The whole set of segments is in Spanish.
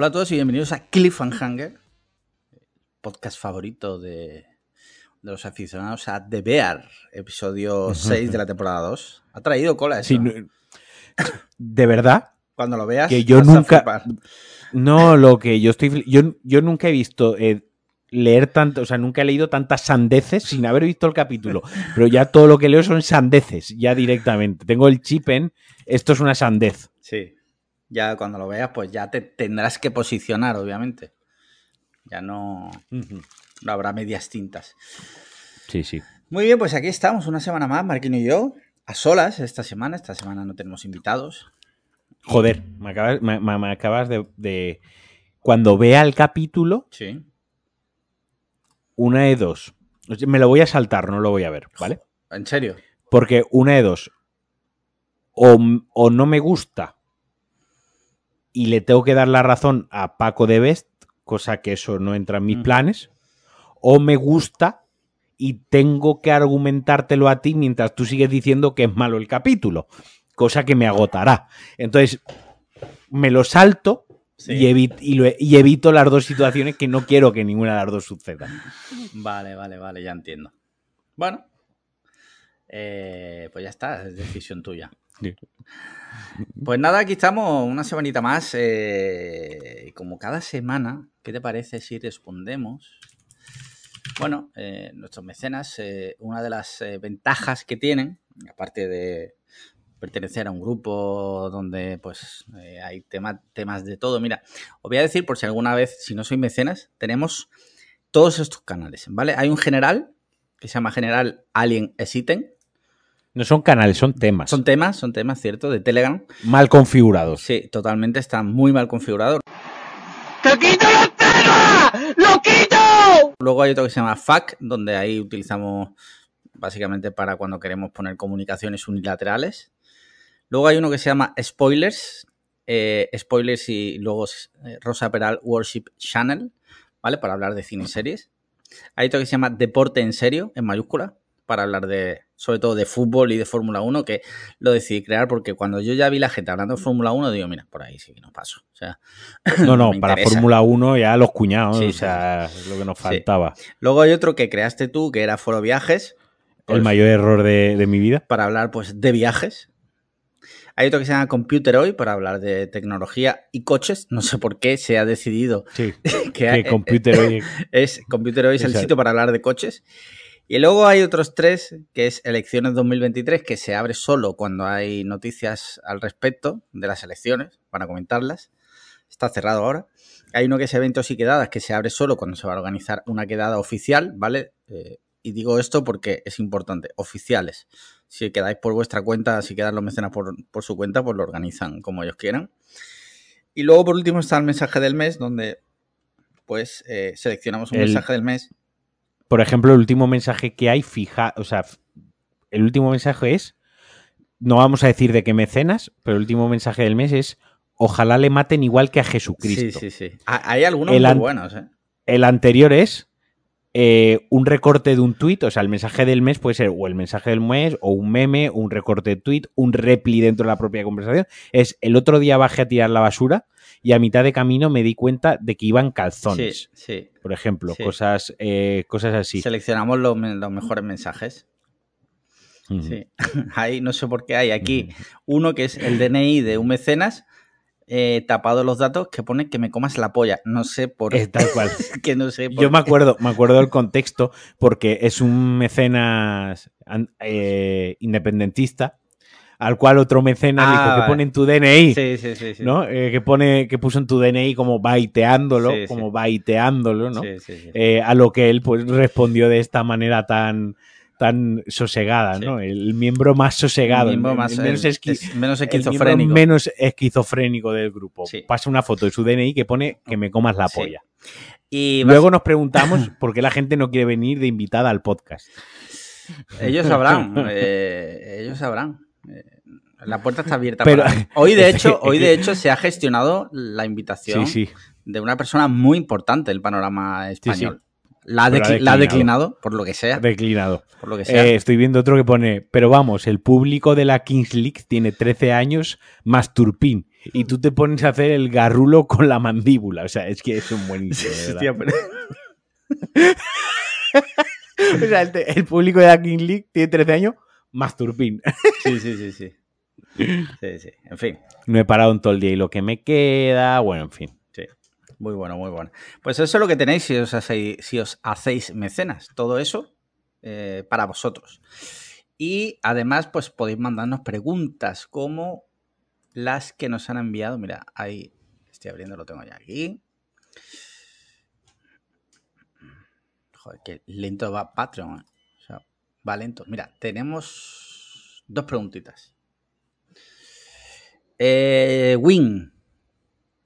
Hola a todos y bienvenidos a Cliffhanger, podcast favorito de, de los aficionados a The Bear, episodio 6 de la temporada 2. Ha traído cola eso. Sí, no- de verdad, Cuando lo veas, que yo vas a nunca- flipar. no lo que yo estoy. Yo, yo nunca he visto eh, leer tanto, o sea, nunca he leído tantas sandeces sin haber visto el capítulo. Pero ya todo lo que leo son sandeces, ya directamente. Tengo el chip en esto es una sandez. Sí. Ya cuando lo veas, pues ya te tendrás que posicionar, obviamente. Ya no, no habrá medias tintas. Sí, sí. Muy bien, pues aquí estamos, una semana más, Marquino y yo, a solas esta semana. Esta semana no tenemos invitados. Joder, me acabas, me- me- me acabas de, de- Cuando vea el capítulo, Sí. una de dos. Me lo voy a saltar, no lo voy a ver, ¿vale? ¿En serio? Porque una de dos. O, o no me gusta y le tengo que dar la razón a Paco de Best, cosa que eso no entra en mis Ujú. planes. O me gusta y tengo que argumentártelo a ti mientras tú sigues diciendo que es malo el capítulo, cosa que me agotará. Entonces, me lo salto Sí. y, evi- y lo- y evito las dos situaciones que no quiero que ninguna de las dos suceda. Vale, vale, vale, ya entiendo. Bueno, eh, pues ya está, es decisión tuya. Pues nada, aquí estamos una semanita más. eh, como cada semana, ¿qué te parece si respondemos? Bueno, eh, nuestros mecenas, eh, una de las eh, ventajas que tienen, aparte de pertenecer a un grupo donde pues hay tema- temas de todo. Mira, os voy a decir por si alguna vez, si no sois mecenas, tenemos todos estos canales, ¿vale? Hay un general que se llama General Alien Exiten. No son canales, son temas. Son temas, son temas, ¿cierto? De Telegram. mal configurados. Sí, totalmente está muy mal configurado. ¡Te quito los temas! ¡Lo quito! Luego hay otro que se llama FAQ, donde ahí utilizamos básicamente para cuando queremos poner comunicaciones unilaterales. Luego hay uno que se llama Spoilers, eh, Spoilers y luego eh, Rosa Peral Worship Channel, ¿vale? Para hablar de cine y series. Hay otro que se llama Deporte en serio, en mayúscula, para hablar de, sobre todo de fútbol y de Fórmula 1, que lo decidí crear porque cuando yo ya vi la gente hablando de Fórmula 1, digo, mira, por ahí sí que no paso. O sea, No, no, para. Fórmula 1 ya los cuñados, Sí, o sí, sea, es lo que nos faltaba. Luego hay otro que creaste tú, que era Foro Viajes. El Pues, mayor error de, de mi vida. Para hablar pues de viajes. Hay otro que se llama Computer Hoy para hablar de tecnología y coches. No sé por qué se ha decidido Sí, que, que computer hoy- es Computer Hoy es el sitio para hablar de coches. Y luego hay otros tres, que es Elecciones 2023, que se abre solo cuando hay noticias al respecto de las elecciones, para comentarlas. Está cerrado ahora. Hay uno que es Eventos y Quedadas, que se abre solo cuando se va a organizar una quedada oficial, ¿vale? Eh, y digo esto porque es importante, oficiales. Si quedáis por vuestra cuenta, si quedan los mecenas por, por su cuenta, pues lo organizan como ellos quieran. Y luego, por último, está el mensaje del mes, donde pues eh, seleccionamos un El- mensaje del mes Por ejemplo, el último mensaje que hay, fija, o sea, el último mensaje es, no vamos a decir de qué mecenas, pero el último mensaje del mes es, ojalá le maten igual que a Jesucristo. Sí, sí, sí. Ha- Hay algunos El muy buenos, ¿eh? El anterior es eh, un recorte de un tuit, o sea, el mensaje del mes puede ser o el mensaje del mes, o un meme, o un recorte de tuit, un repli dentro de la propia conversación. Es el otro día bajé a tirar la basura y a mitad de camino me di cuenta de que iban calzones, sí. por ejemplo, Sí. cosas, eh, cosas así. Seleccionamos los, me- los mejores mensajes. Sí. Hay, no sé por qué hay aquí uno que es el DNI de un mecenas eh, tapado los datos que pone que me comas la polla. No sé por Es tal cual. que no sé por Yo me acuerdo, me acuerdo del contexto porque es un mecenas eh, independentista al cual otro mecenas Ah, dijo que vale. pone en tu DNI, Sí, sí, sí. sí. ¿no? Eh, que pone, que puso en tu DNI como baiteándolo, Sí, sí. como baiteándolo, ¿no? Sí, sí, sí. Eh, a lo que él pues respondió de esta manera tan tan sosegada. ¿no? El miembro más sosegado, El el- más, el menos, el- esqui- es menos el miembro esquizofrénico. menos esquizofrénico del grupo. Pasa una foto de su DNI que pone que me comas la polla. Y Luego nos preguntamos por qué la gente no quiere venir de invitada al podcast. Ellos sabrán, eh, ellos sabrán. Eh, La puerta está abierta. Pero- para- Hoy de hecho, hoy de hecho se ha gestionado la invitación Sí, sí. de una persona muy importante del panorama español. La, ha la declinado. por lo que sea. Declinado. Por lo que sea. Eh, estoy viendo otro que pone, pero vamos, el público de la Kings League tiene 13 años más Turpin y tú te pones a hacer el garrulo con la mandíbula. O sea, es que es un pero- O sea, el, el público de la King League tiene 13 años, más turpín. Sí, sí, sí, sí. Sí, sí. En fin. No he parado en todo el día y lo que me queda, bueno, en fin. Sí. Muy bueno, muy bueno. Pues eso es lo que tenéis si os hacéis, si os hacéis mecenas. Todo eso eh, para vosotros. Y además, pues podéis mandarnos preguntas como las que nos han enviado. Mira, ahí estoy abriendo, lo tengo ya aquí. Joder, qué lento va Patreon. Eh. O sea, va lento. Mira, tenemos dos preguntitas. Eh, Win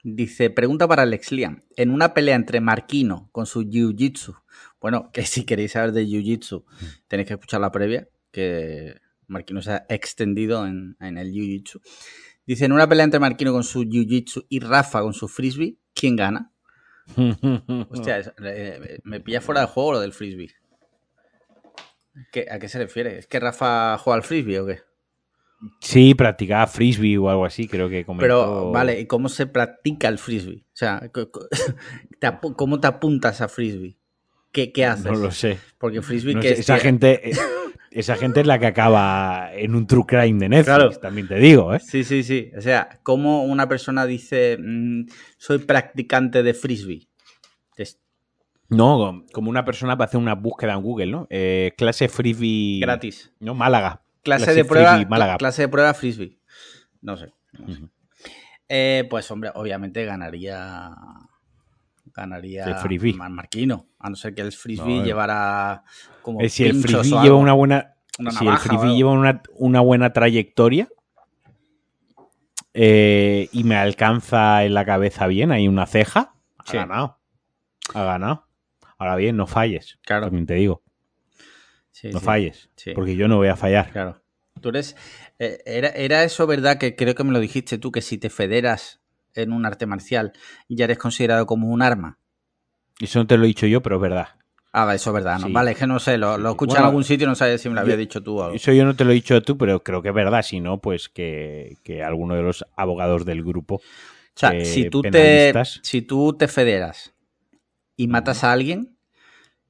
dice: Pregunta para Alex Liam. En una pelea entre Marquino con su Jiu-Jitsu. Bueno, que si queréis saber de Jiu-Jitsu, tenéis que escuchar la previa. Que Marquino se ha extendido en, en el Jiu-Jitsu. Dice: En una pelea entre Marquino con su Jiu-Jitsu y Rafa con su Frisbee, ¿quién gana? Hostia, es- eh, me pilla fuera de juego lo del frisbee. ¿Qué- ¿A qué se refiere? ¿Es que Rafa juega al frisbee o qué? Sí, practicaba frisbee o algo así, creo que comentó. Pero, vale, ¿y cómo se practica el frisbee? O sea, ¿cómo te apuntas a frisbee? ¿Qué, qué haces? No lo sé. Porque frisbee No que sé, es esa que- gente. eh, Esa gente es la que acaba en un true crime de Netflix, Claro. también te digo, ¿eh? Sí, sí, sí. O sea, ¿cómo una persona dice mm, soy practicante de frisbee? Es No, como una persona va a hacer una búsqueda en Google, ¿no? Eh, clase frisbee. gratis. No, Málaga. Clase, Clase de prueba, frisbee, Málaga. clase de prueba frisbee. No sé. no sé. Ujú. Eh, pues hombre, obviamente ganaría ganaría El frisbee. Mar- Marquino, a no ser que el frisbee No, eh. llevara como Eh, si el frisbee lleva una buena. Una si el navaja frisbee lleva una, una buena trayectoria eh, y me alcanza en la cabeza bien, hay una ceja, ha Sí. ganado. Ha ganado. Ahora bien, no falles. Claro. También te digo, Sí, no sí, falles. Sí. Porque yo no voy a fallar. Claro. Tú eres eh, era, era eso verdad que creo que me lo dijiste tú que si te federas en un arte marcial ya eres considerado como un arma. Eso no te lo he dicho yo, pero es verdad. Ah, eso es verdad, ¿no? Vale, es que no sé, lo, lo escuché en algún sitio y no sabía si me lo había yo- dicho tú o algo. Eso yo no te lo he dicho tú, pero creo que es verdad. Si no, pues que, que alguno de los abogados del grupo. O sea, eh, si, tú te, si tú te federas y matas a alguien,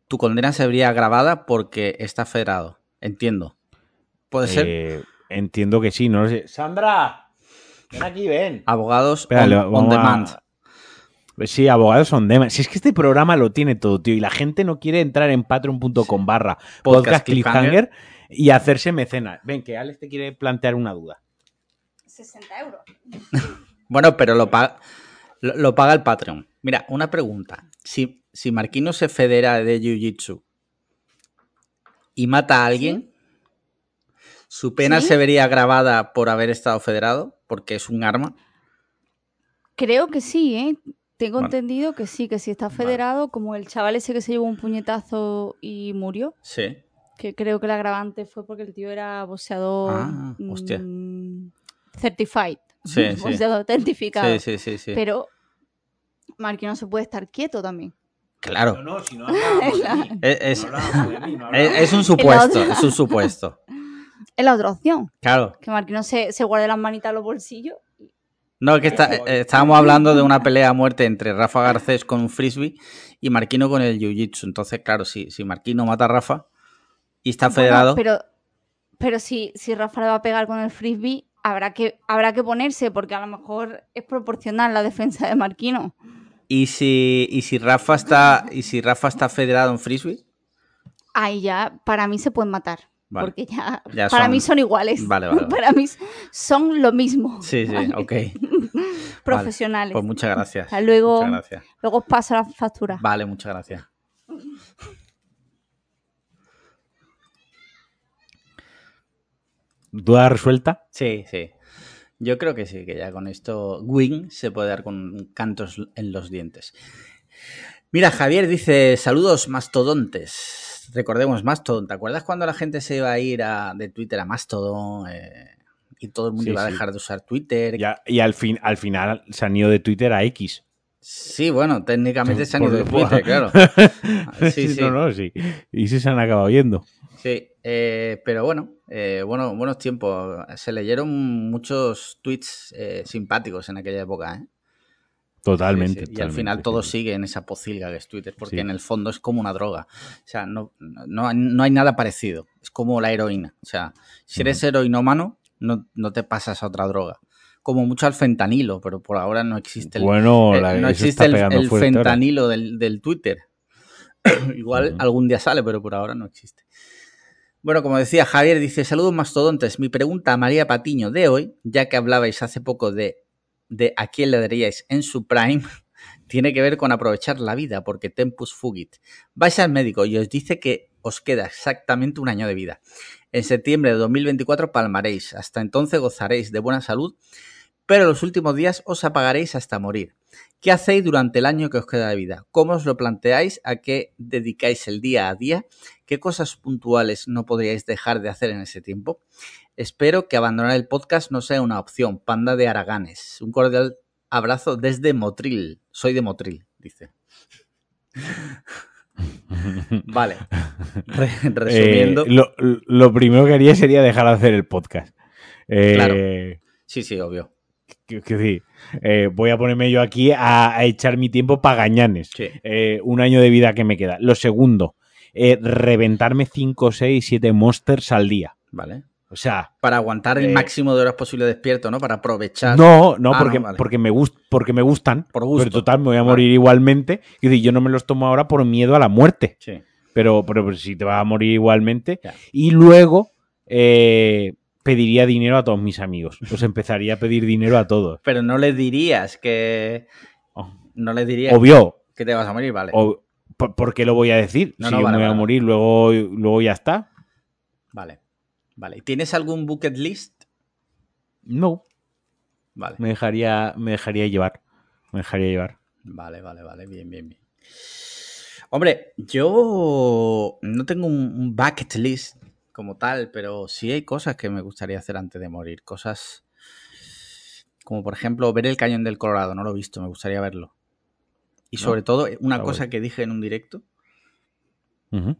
tu condena se vería agravada porque está federado. Entiendo. ¿Puede ser? eh, entiendo que sí, no lo sé. ¡Sandra! Ven aquí, ven. Abogados on, on a- demand. Pues Sí, abogados son demand. Si es que este programa lo tiene todo, tío, y la gente no quiere entrar en patreon.com barra Podcast cliffhanger. cliffhanger y hacerse mecenas. Ven, que Alex te quiere plantear una duda. 60 euros. Bueno, pero lo paga, lo, lo paga el Patreon. Mira, una pregunta. Si, si Marquino se federa de Jiu-Jitsu y mata a alguien, ¿su pena ¿Sí? se vería agravada por haber estado federado? Porque es un arma. Creo que sí, ¿eh? Tengo entendido que sí, que si está Vale. federado, como el chaval ese que se llevó un puñetazo y murió, Sí. que creo que el agravante fue porque el tío era boxeador Ah, hostia. mm, certified, Sí, sí. boxeador autentificado. Sí, sí, sí, sí. Pero Marquino se puede estar quieto también. Claro. no, si no Es, un supuesto, es un supuesto. Es la otra opción, Claro. que Marquino se, se guarde las manitas en los bolsillos. No, es que está- estábamos hablando de una pelea a muerte entre Rafa Garcés con un frisbee y Marquino con el jiu-jitsu. Entonces, claro, si, si Marquino mata a Rafa y está Bueno, federado, pero pero si, si Rafa le va a pegar con el frisbee, habrá que, habrá que ponerse, porque a lo mejor es proporcional la defensa de Marquino. Y si, y si Rafa está y si Rafa está federado en frisbee, Ahí ya, para mí se pueden matar. Vale. Porque ya, Ya para son- mí son iguales. Vale, vale, vale. Para mí son lo mismo. sí, sí, ok. Profesionales. Pues muchas gracias. Hasta luego. Muchas gracias. Luego os paso la factura. Vale, muchas gracias. ¿Duda resuelta? Sí, sí. Yo creo que sí, que ya con esto Wing se puede dar con cantos en los dientes. Mira, Javier dice, saludos mastodontes. Recordemos Mastodon. ¿Te acuerdas cuando la gente se iba a ir a- de Twitter a Mastodon eh, y todo el mundo Sí, iba a sí. dejar de usar Twitter? Y, a- y al, fin, al final se han ido de Twitter a X. Sí, bueno, técnicamente se han ido de Twitter, claro. Sí, sí. No, no, sí. Y sí se han acabado yendo. Sí, Eh, pero bueno, eh, bueno, buenos tiempos. Se leyeron muchos tweets eh, simpáticos en aquella época. ¿eh? Totalmente, Sí, sí. Y al final todo sí. sigue en esa pocilga que es Twitter, porque en el fondo es como una droga. O sea, no, no, no hay nada parecido. Es como la heroína. O sea, si eres heroinómano, no, no te pasas a otra droga. Como mucho al fentanilo, pero por ahora no existe el, Bueno, eh, no existe el, fentanilo del, del Twitter. Igual algún día sale, pero por ahora no existe. Bueno, como decía Javier, dice, saludos mastodontes. Mi pregunta a María Patiño de hoy, ya que hablabais hace poco de, de a quién le daríais en su prime, tiene que ver con aprovechar la vida, porque tempus fugit. Vais al médico y os dice que os queda exactamente un año de vida. En septiembre de 2024 palmaréis. Hasta entonces gozaréis de buena salud, pero los últimos días os apagaréis hasta morir. ¿Qué hacéis durante el año que os queda de vida? ¿Cómo os lo planteáis? ¿A qué dedicáis el día a día? ¿Qué cosas puntuales no podríais dejar de hacer en ese tiempo? Espero que abandonar el podcast no sea una opción. Panda de Araganes. Un cordial abrazo desde Motril. Soy de Motril, dice. Vale. Re- resumiendo. Eh, lo, lo primero que haría sería dejar de hacer el podcast. Eh, Claro. Sí, sí, obvio. Que- que sí, eh, voy a ponerme yo aquí a, a echar mi tiempo para gañanes. Sí. Eh, un año de vida que me queda. Lo segundo, eh, reventarme 5, 6, 7 monsters al día. Vale. O sea, Para aguantar el máximo de horas posible despierto, ¿no? Para aprovechar. no, no, Ah, porque, no, vale. porque, me gust, porque me gustan. Por gusto. Pero total, me voy a Vale. morir igualmente. Es decir, yo no me los tomo ahora por miedo a la muerte. Sí. Pero, pero, pero si te vas a morir igualmente. Ya. Y luego eh, pediría dinero a todos mis amigos. Pues empezaría a pedir dinero a todos. Pero no le dirías que. Oh. No le dirías Obvio, que te vas a morir, vale. o- ¿por, qué lo voy a decir? No, si no, yo vale, me voy a morir, luego, luego ya está. Vale. Vale. ¿Tienes algún bucket list? No, Vale. me dejaría, me dejaría llevar. Me dejaría llevar. Vale, vale, vale. Bien, bien, bien. Hombre, yo no tengo un bucket list como tal, pero sí hay cosas que me gustaría hacer antes de morir. Cosas como, por ejemplo, ver el cañón del Colorado. No lo he visto, me gustaría verlo. Y No, sobre todo, una cosa que dije en un directo Ujú.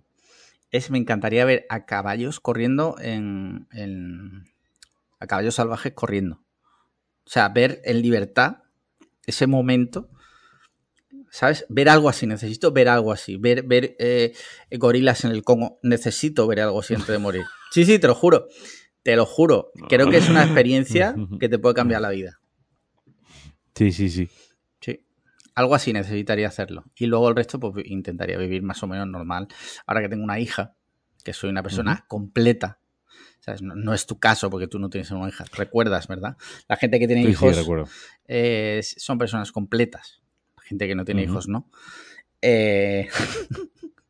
es me encantaría ver a caballos corriendo en, en- a caballos salvajes corriendo. O sea, ver en libertad ese momento. ¿Sabes? Ver algo así, necesito ver algo así. Ver, ver eh, gorilas en el Congo. Necesito ver algo así antes de morir. Sí, sí, te lo juro. Te lo juro. Creo que es una experiencia que te puede cambiar la vida. Sí, sí, sí. Sí. Algo así necesitaría hacerlo. Y luego el resto, pues intentaría vivir más o menos normal. Ahora que tengo una hija, que soy una persona completa. ¿sabes? No, no es tu caso porque tú no tienes una hija. Recuerdas, ¿verdad? La gente que tiene Sí, hijos eh, son personas completas. Gente que no tiene hijos, ¿no? Eh,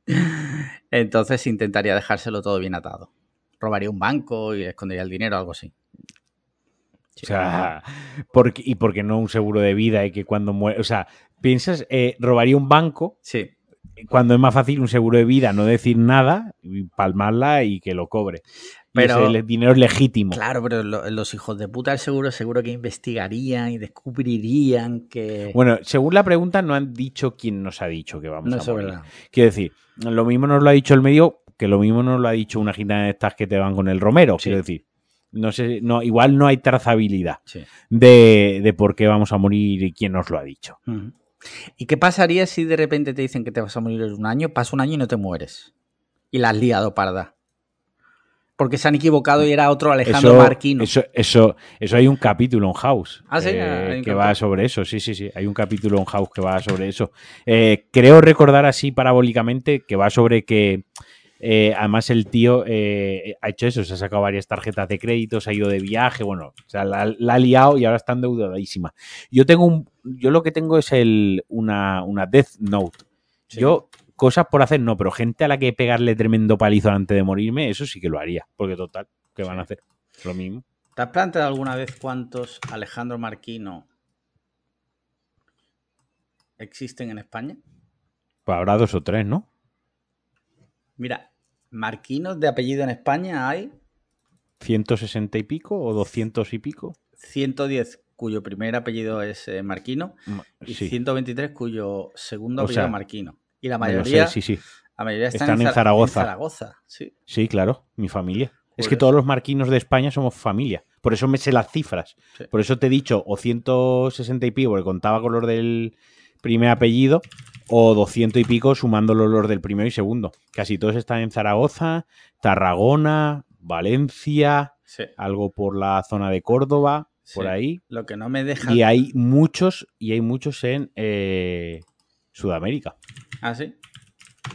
Entonces intentaría dejárselo todo bien atado. Robaría un banco y escondería el dinero, algo así. Sí. O sea, porque, y porque no un seguro de vida y que cuando muere. O sea, piensas, eh, robaría un banco sí. cuando es más fácil un seguro de vida no decir nada, y palmarla y que lo cobre. Y Pero- ese le- dinero es legítimo. Claro, pero lo- los hijos de puta del seguro seguro que investigarían y descubrirían que... Bueno, según la pregunta, no han dicho quién nos ha dicho que vamos no a eso morir. verdad. Quiero decir, lo mismo nos lo ha dicho el medio, que lo mismo nos lo ha dicho una gitana de estas que te van con el romero. Sí. Quiero decir, no sé, no, igual no hay trazabilidad Sí. de, de por qué vamos a morir y quién nos lo ha dicho. ¿Y qué pasaría si de repente te dicen que te vas a morir en un año, pasa un año y no te mueres? Y la has liado, parda. Porque se han equivocado y era otro Alejandro eso, Marquino. Eso, eso, eso hay un capítulo en House Ah, sí, eh, que va sobre eso. Sí, sí, sí. Hay un capítulo en House que va sobre eso. Eh, creo recordar así parabólicamente que va sobre que eh, además el tío ha hecho eso, se ha sacado varias tarjetas de crédito, se ha ido de viaje, bueno, o sea, la, la ha liado y ahora está endeudadísima. Yo tengo un, yo lo que tengo es el, una, una Death Note. Sí. Yo cosas por hacer no, pero gente a la que pegarle tremendo palizo antes de morirme, eso sí que lo haría, porque total, ¿qué van a hacer? Lo mismo. ¿Te has planteado alguna vez cuántos Alejandro Marquino existen en España? Pues habrá dos o tres, ¿no? Mira, Marquinos de apellido en España hay 160 y pico o 200 y pico. 110 cuyo primer apellido es eh, Marquino y Sí, 123 cuyo segundo O apellido sea, es Marquino. Y la mayoría sé, sí, sí. La mayoría están, Están en Zara- Zaragoza. Zaragoza, sí. Sí, claro, mi familia. Es que eso. todos los marquinos de España somos familia. Por eso me sé las cifras. Sí. Por eso te he dicho o 160 y pico, porque contaba con los del primer apellido, o 200 y pico sumándolo los del primero y segundo. Casi todos están en Zaragoza, Tarragona, Valencia, sí. algo por la zona de Córdoba, por ahí. Lo que no me deja. Y hay muchos, y hay muchos en eh, Sudamérica. ¿Ah, sí?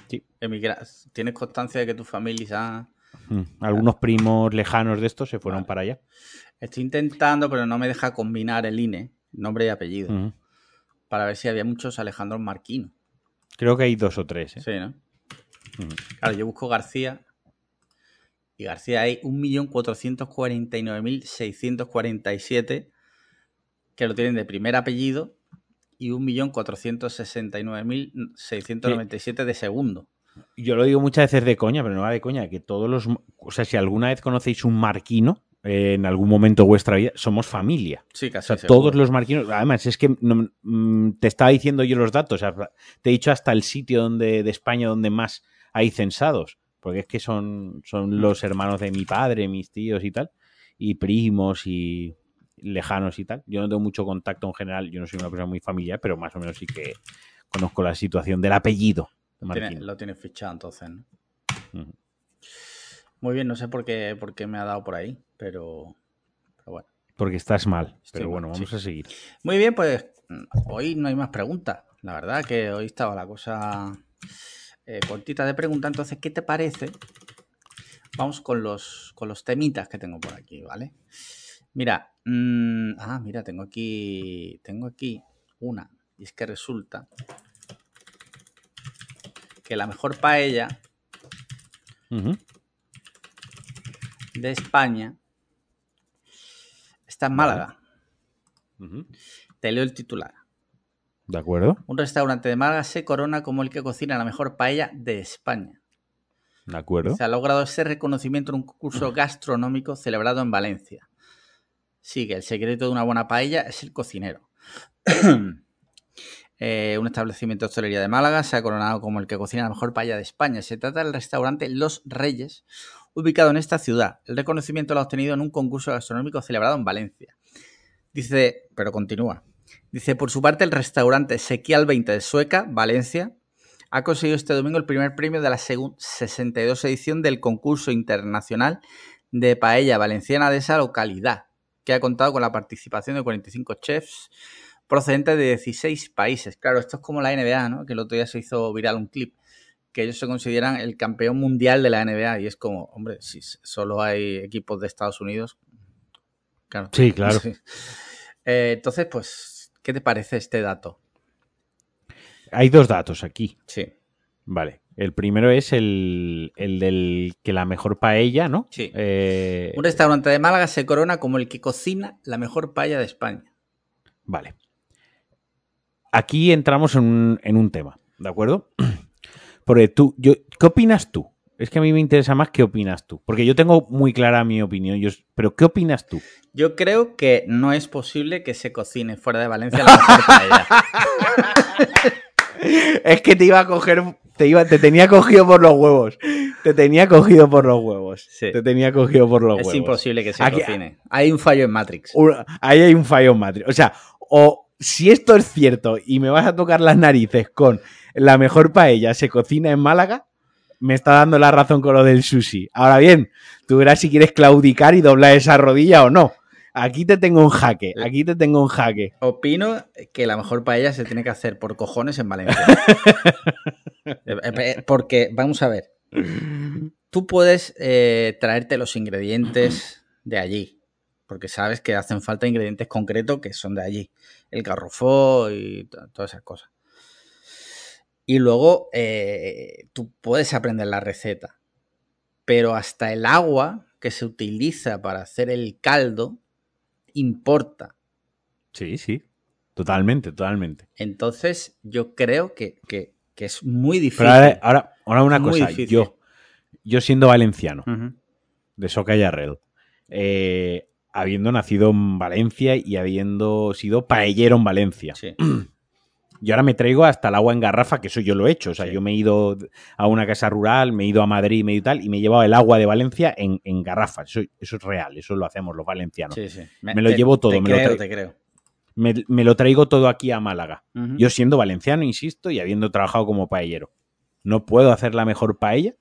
Sí. Emigra- ¿Tienes constancia de que tu familia se ha- Mm, Algunos primos lejanos de estos se fueron Vale. para allá. Estoy intentando, pero no me deja combinar el INE, nombre y apellido, Mm. para ver si había muchos Alejandros Marquino. Creo que hay dos o tres. ¿eh? Sí, ¿no? Mm. Claro, yo busco García y García hay 1.449.647 que lo tienen de primer apellido y 1.469.697 de segundo. Yo lo digo muchas veces de coña, pero no va de coña, que todos los... O sea, si alguna vez conocéis un marquino, eh, en algún momento de vuestra vida, somos familia. Sí, O casi sea, todos los marquinos... Además, es que no- mm, te estaba diciendo yo los datos. o sea, te he dicho hasta el sitio donde, de España donde más hay censados. Porque es que son, son los hermanos de mi padre, mis tíos y tal. Y primos y lejanos y tal. Yo no tengo mucho contacto en general. Yo no soy una persona muy familiar, pero más o menos sí que conozco la situación del apellido. de Lo tiene- Marquino. lo tienes fichado entonces, ¿no? Muy bien, no sé por qué, por qué me ha dado por ahí, pero, pero bueno. Porque estás mal. Estoy pero mal, bueno, vamos sí. a seguir. Muy bien, pues hoy no hay más preguntas. La verdad que hoy estaba la cosa eh, cortita de preguntas. Entonces, ¿qué te parece? Vamos con los, con los temitas que tengo por aquí, ¿vale? Mira, mm, ah, mira, tengo aquí, tengo aquí una. Y es que resulta que la mejor paella de España está en. Málaga. Te leo el titular. ¿De acuerdo? Un restaurante de Málaga se corona como el que cocina la mejor paella de España. ¿De acuerdo? Se ha logrado ese reconocimiento en un concurso gastronómico celebrado en Valencia. Sigue, el secreto de una buena paella es el cocinero. Eh, un establecimiento de hostelería de Málaga se ha coronado como el que cocina la mejor paella de España. Se trata del restaurante Los Reyes, ubicado en esta ciudad. El reconocimiento lo ha obtenido en un concurso gastronómico celebrado en Valencia. Dice, pero continúa. Dice, por su parte, el restaurante Sequial 20 de Sueca, Valencia, ha conseguido este domingo el primer premio de la segun- 62 edición del concurso internacional de paella valenciana de esa localidad, que ha contado con la participación de 45 chefs procedentes de 16 países. Claro, esto es como la NBA, ¿no? Que el otro día se hizo viral un clip, que ellos se consideran el campeón mundial de la NBA y es como, hombre, si solo hay equipos de Estados Unidos. Claro. Sí, claro. Eh, entonces, pues, ¿qué te parece este dato? Hay dos datos aquí. Sí. Vale. El primero es el, el del que la mejor paella, ¿no? Sí. Eh, Un restaurante de Málaga se corona como el que cocina la mejor paella de España. Vale. Aquí entramos en un, en un tema, ¿de acuerdo? Porque tú, yo, ¿qué opinas tú? Es que a mí me interesa más qué opinas tú. Porque yo tengo muy clara mi opinión, yo- pero ¿qué opinas tú? Yo creo que no es posible que se cocine fuera de Valencia la mejor paella. Es que te iba a coger, te, iba, te tenía cogido por los huevos. Te tenía cogido por los huevos. Sí. Te tenía cogido por los es huevos. imposible que se Aquí- cocine. Hay un fallo en Matrix. Una- ahí hay un fallo en Matrix. O sea, o si esto es cierto y me vas a tocar las narices con la mejor paella se cocina en Málaga, me está dando la razón con lo del sushi. Ahora bien, tú verás si quieres claudicar y doblar esa rodilla o no. Aquí te tengo un jaque, aquí te tengo un jaque. Opino que la mejor paella se tiene que hacer por cojones en Valencia. Eh, eh, Porque, vamos a ver, tú puedes eh, traerte los ingredientes de allí, porque sabes que hacen falta ingredientes concretos que son de allí. El garrofó y to- todas esas cosas. Y luego eh, tú puedes aprender la receta, pero hasta el agua que se utiliza para hacer el caldo importa. Sí, sí. Totalmente, totalmente. Entonces, yo creo que, que- que es muy difícil. Pero ahora, ahora, una Muy cosa, difícil. yo, yo siendo valenciano, de Soca y Arrel, eh, habiendo nacido en Valencia y habiendo sido paellero en Valencia, Sí. Yo ahora me traigo hasta el agua en garrafa, que eso yo lo he hecho. O sea, Sí. yo me he ido a una casa rural, me he ido a Madrid, me he ido y tal, y me he llevado el agua de Valencia en, en garrafa. Eso, eso es real, eso lo hacemos los valencianos. Sí, sí. Me lo llevo todo, Te me lo creo, traigo. te creo. Me, me lo traigo todo aquí a Málaga. Yo siendo valenciano, insisto, y habiendo trabajado como paellero. ¿No puedo hacer la mejor paella?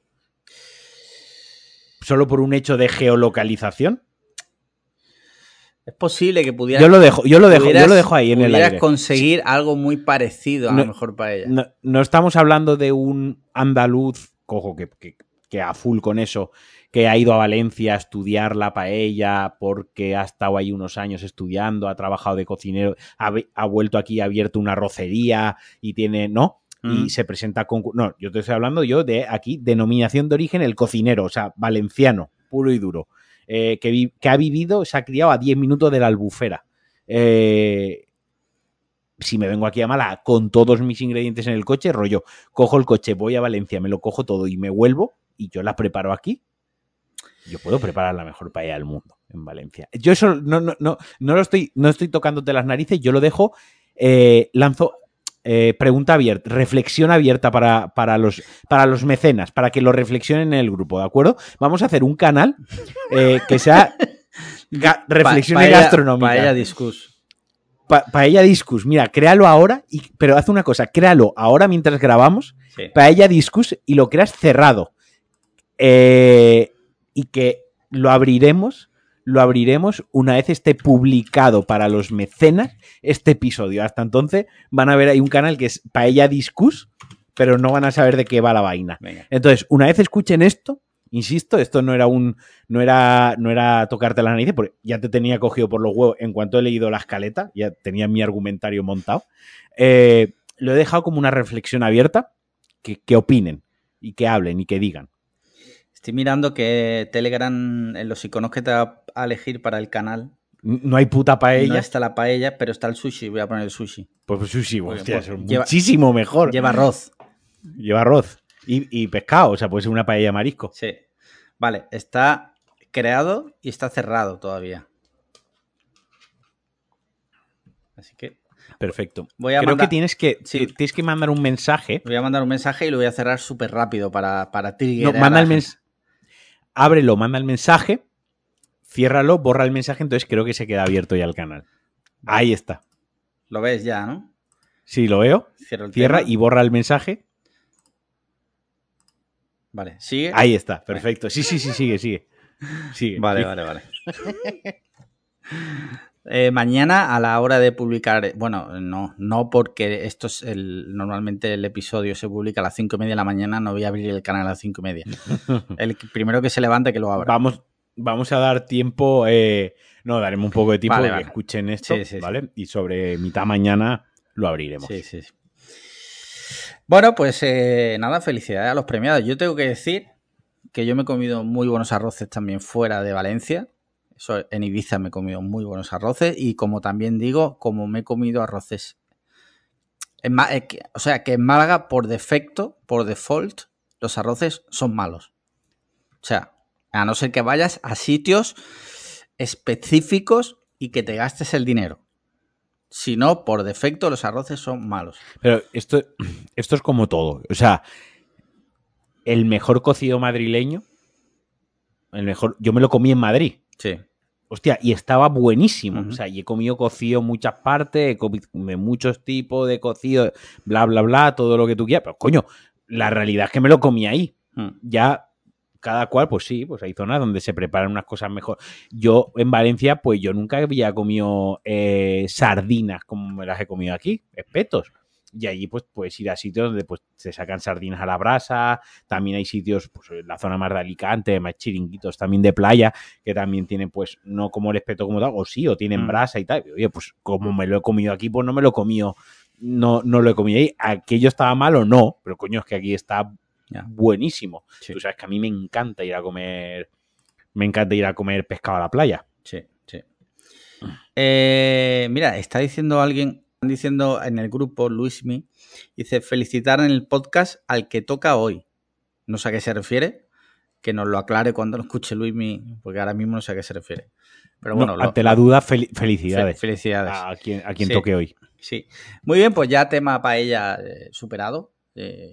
¿Solo por un hecho de geolocalización? Es posible que pudieras. Yo lo dejo, yo lo dejo, yo lo dejo ahí en el pudieras aire. conseguir algo muy parecido a No- lo mejor para ella. No, no estamos hablando de un andaluz, cojo, que, que- que a full con eso, que ha ido a Valencia a estudiar la paella porque ha estado ahí unos años estudiando, ha trabajado de cocinero, ha, vuelto aquí, ha abierto una rocería y tiene, ¿no? Mm. Y se presenta con... No, yo te estoy hablando yo de aquí, denominación de origen, el cocinero, o sea, valenciano, puro y duro, eh, que, ha vivido, se ha criado a 10 minutos de la albufera. Eh, si me vengo aquí a Málaga con todos mis ingredientes en el coche, rollo, cojo el coche, voy a Valencia, me lo cojo todo y me vuelvo y yo la preparo aquí, yo puedo preparar la mejor paella del mundo en Valencia. Yo eso no, no, no, no lo estoy, no estoy tocándote las narices, yo lo dejo, eh, lanzo eh, pregunta abierta, reflexión abierta para, para, los, para los mecenas, para que lo reflexionen en el grupo, ¿de acuerdo? Vamos a hacer un canal eh, que sea ga- reflexiones Pa- paella- gastronómicas. Paella discus. Pa- Paella Discus, mira, créalo ahora, y, pero haz una cosa, créalo ahora mientras grabamos, Sí. Paella Discus, y lo creas cerrado. Eh, y que lo abriremos, lo abriremos una vez esté publicado para los mecenas este episodio. Hasta entonces van a ver ahí un canal que es Paella Discus, pero no van a saber de qué va la vaina. Venga. Entonces, una vez escuchen esto, insisto, esto no era un. no era, no era tocarte la nariz, porque ya te tenía cogido por los huevos en cuanto he leído la escaleta, ya tenía mi argumentario montado. Eh, lo he dejado como una reflexión abierta, que, que opinen, y que hablen, y que digan. Estoy mirando que Telegram, en los iconos que te va a elegir para el canal, No hay puta paella. no está la paella, pero está el sushi. Voy a poner el sushi. Pues, sushi, hostia, pues, lleva- muchísimo mejor. Lleva arroz. Lleva arroz. Y, y pescado, o sea, puede ser una paella marisco. Sí. Vale, está creado y está cerrado todavía. Así que Perfecto. Voy a Creo mandar- que tienes que Sí. tienes que mandar un mensaje. voy a mandar un mensaje y lo voy a cerrar súper rápido para, para No, triggerar manda el la mens- Ábrelo, manda el mensaje, ciérralo, borra el mensaje, entonces creo que se queda abierto ya el canal. Ahí está. Lo ves ya, ¿no? Sí, lo veo. El Cierra tema. y borra el mensaje. Vale, sigue. Ahí está, perfecto. Sí, sí, sí, sigue, sigue. Sigue. Vale, vale, vale. Eh, mañana a la hora de publicar, bueno, no, no porque esto es el, normalmente el episodio se publica a las cinco y media de la mañana, no voy a abrir el canal a las cinco y media. El primero que se levante que lo abra. Vamos, vamos a dar tiempo. eh, no, daremos un poco de tiempo Vale, que vale. escuchen esto, Sí, sí, sí. ¿vale? Y sobre mitad mañana lo abriremos. Sí, sí. Bueno, pues eh, nada, felicidades a los premiados. Yo tengo que decir que yo me he comido muy buenos arroces también fuera de Valencia. Eso, en Ibiza me he comido muy buenos arroces y como también digo, como me he comido arroces... en eh, o sea, que en Málaga por defecto, por default, los arroces son malos. O sea, a no ser que vayas a sitios específicos y que te gastes el dinero. Si no, por defecto los arroces son malos. Pero esto, esto es como todo. O sea, el mejor cocido madrileño, el mejor, yo me lo comí en Madrid. Sí. Hostia, y estaba buenísimo. O sea, y he comido cocido en muchas partes, he comido muchos tipos de cocido, bla, bla, bla, todo lo que tú quieras. Pero coño, la realidad es que me lo comí ahí. Mm. Ya cada cual, pues sí, pues hay zonas donde se preparan unas cosas mejor. Yo en Valencia, pues yo nunca había comido eh, sardinas como me las he comido aquí, espetos. Y allí pues puedes ir a sitios donde pues se sacan sardinas a la brasa, también hay sitios, pues en la zona más de Alicante, más chiringuitos también de playa, que también tienen pues no como el espeto como tal, o sí, o tienen Mm. brasa y tal. Y, Oye, pues como me lo he comido aquí, pues no me lo he comido, no, no lo he comido ahí. Aquello estaba mal o no, pero coño, es que aquí está Buenísimo. Sí. Tú sabes que a mí me encanta ir a comer, me encanta ir a comer pescado a la playa. Sí, sí. Eh, mira, está diciendo alguien, están diciendo en el grupo, Luismi, dice, felicitar en el podcast al que toca hoy. No sé a qué se refiere, que nos lo aclare cuando lo escuche Luismi, porque ahora mismo no sé a qué se refiere. Pero bueno, No, lo- ante la duda, fel- fe- felicidades felicidades. a quien, a quien Sí. toque hoy. Sí. Muy bien, pues ya tema paella eh, superado. Eh,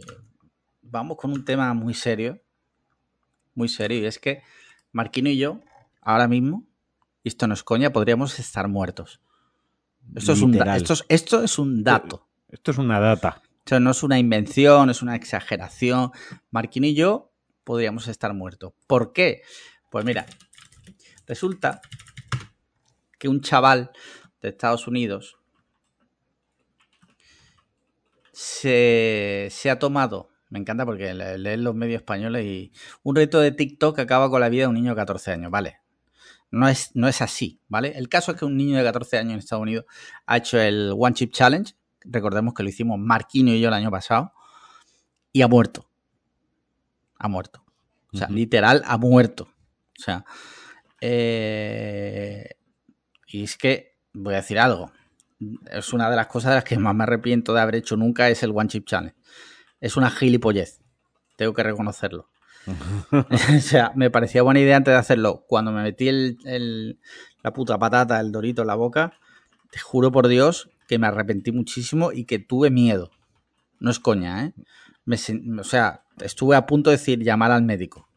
vamos con un tema muy serio. Muy serio. Y es que Marquino y yo, ahora mismo, y esto no es coña, podríamos estar muertos. Esto es, un, esto, es, esto es un dato. Esto es una data. O sea, no es una invención, es una exageración. Marquino y yo podríamos estar muertos. ¿Por qué? Pues mira, resulta que un chaval de Estados Unidos se, se ha tomado, me encanta porque le- leen los medios españoles y un reto de TikTok que acaba con la vida de un niño de 14 años, ¿vale? No es, no es así, ¿vale? El caso es que un niño de 14 años en Estados Unidos ha hecho el One Chip Challenge, recordemos que lo hicimos Marquino y yo el año pasado, y ha muerto. Ha muerto. O sea, literal, ha muerto. O sea, eh, y es que, voy a decir algo, es una de las cosas de las que más me arrepiento de haber hecho nunca, es el One Chip Challenge. Es una gilipollez, tengo que reconocerlo. o sea, me parecía buena idea antes de hacerlo. Cuando me metí el, el- la puta patata, el dorito en la boca, te juro por Dios que me arrepentí muchísimo y que tuve miedo. No es coña, ¿eh? Me o sea, estuve a punto de decir llamar al médico.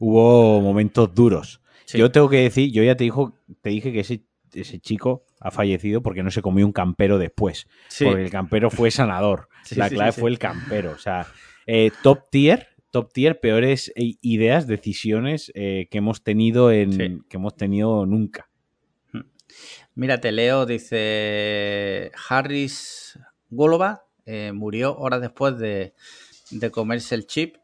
Hubo momentos duros. Sí. Yo tengo que decir, yo ya te, dijo, te dije que ese, ese chico ha fallecido porque no se comió un campero después. Sí. Porque el campero fue sanador. Sí, la clave sí, fue el campero. O sea, eh, top tier, top tier, peores eh, ideas, decisiones eh, que hemos tenido en que hemos tenido nunca. Mira, te leo, dice Harris Golova eh, murió horas después de, de comerse el chip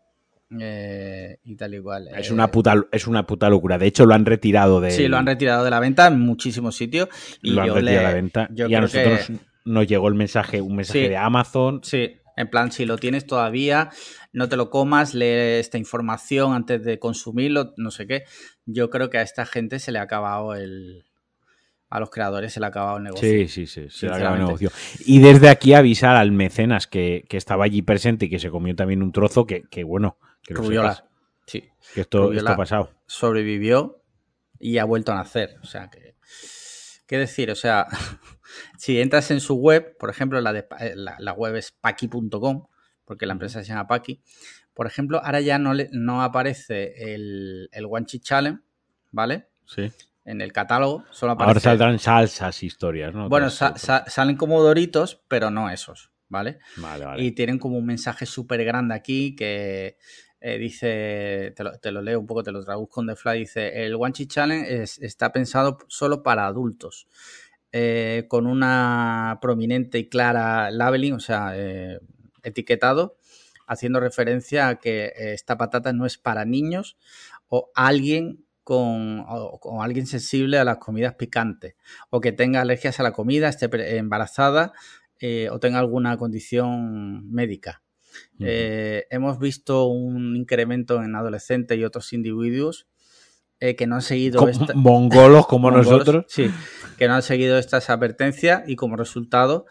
eh, y tal y cual. Es Eh, una puta, es una puta locura. De hecho, lo han retirado de. Sí, lo han retirado de la venta en muchísimos sitios. Y lo han yo retirado le- de la venta. yo y a que- nosotros nos llegó el mensaje, un mensaje Sí. de Amazon. Sí, en plan, si lo tienes todavía, no te lo comas, lee esta información antes de consumirlo, no sé qué. Yo creo que a esta gente se le ha acabado el. A los creadores se le ha acabado el negocio. Sí, sí, sí, se le ha acabado el negocio. Y desde aquí avisar al mecenas que, que estaba allí presente y que se comió también un trozo, que, que bueno, que, Rubiola. Sí. que esto, Rubiola. esto ha pasado. sobrevivió y ha vuelto a nacer. O sea que. ¿Qué decir? O sea, si entras en su web, por ejemplo, la, de, eh, la, la web es paki.com, porque la empresa se llama Paki. Por ejemplo, ahora ya no, le, no aparece el, el One Chip Challenge, ¿vale? Sí. En el catálogo, solo aparece. Ahora saldrán salsas, historias, ¿no? Bueno, Otras- sa- sa- salen como doritos, pero no esos, ¿vale? Vale, vale. Y tienen como un mensaje súper grande aquí que eh, dice, te lo, leo un poco, te lo traduzco en The Fly, dice, el One Challenge es- está pensado solo para adultos, eh, con una prominente y clara labeling, o sea, eh, etiquetado, haciendo referencia a que esta patata no es para niños o alguien con, o, alguien sensible a las comidas picantes o que tenga alergias a la comida, esté embarazada o tenga alguna condición médica. Eh, hemos visto un incremento en adolescentes y otros individuos eh, que no han seguido Co- esta- mongolos como mongolos, nosotros. Sí, que no han seguido estas advertencias y como resultado,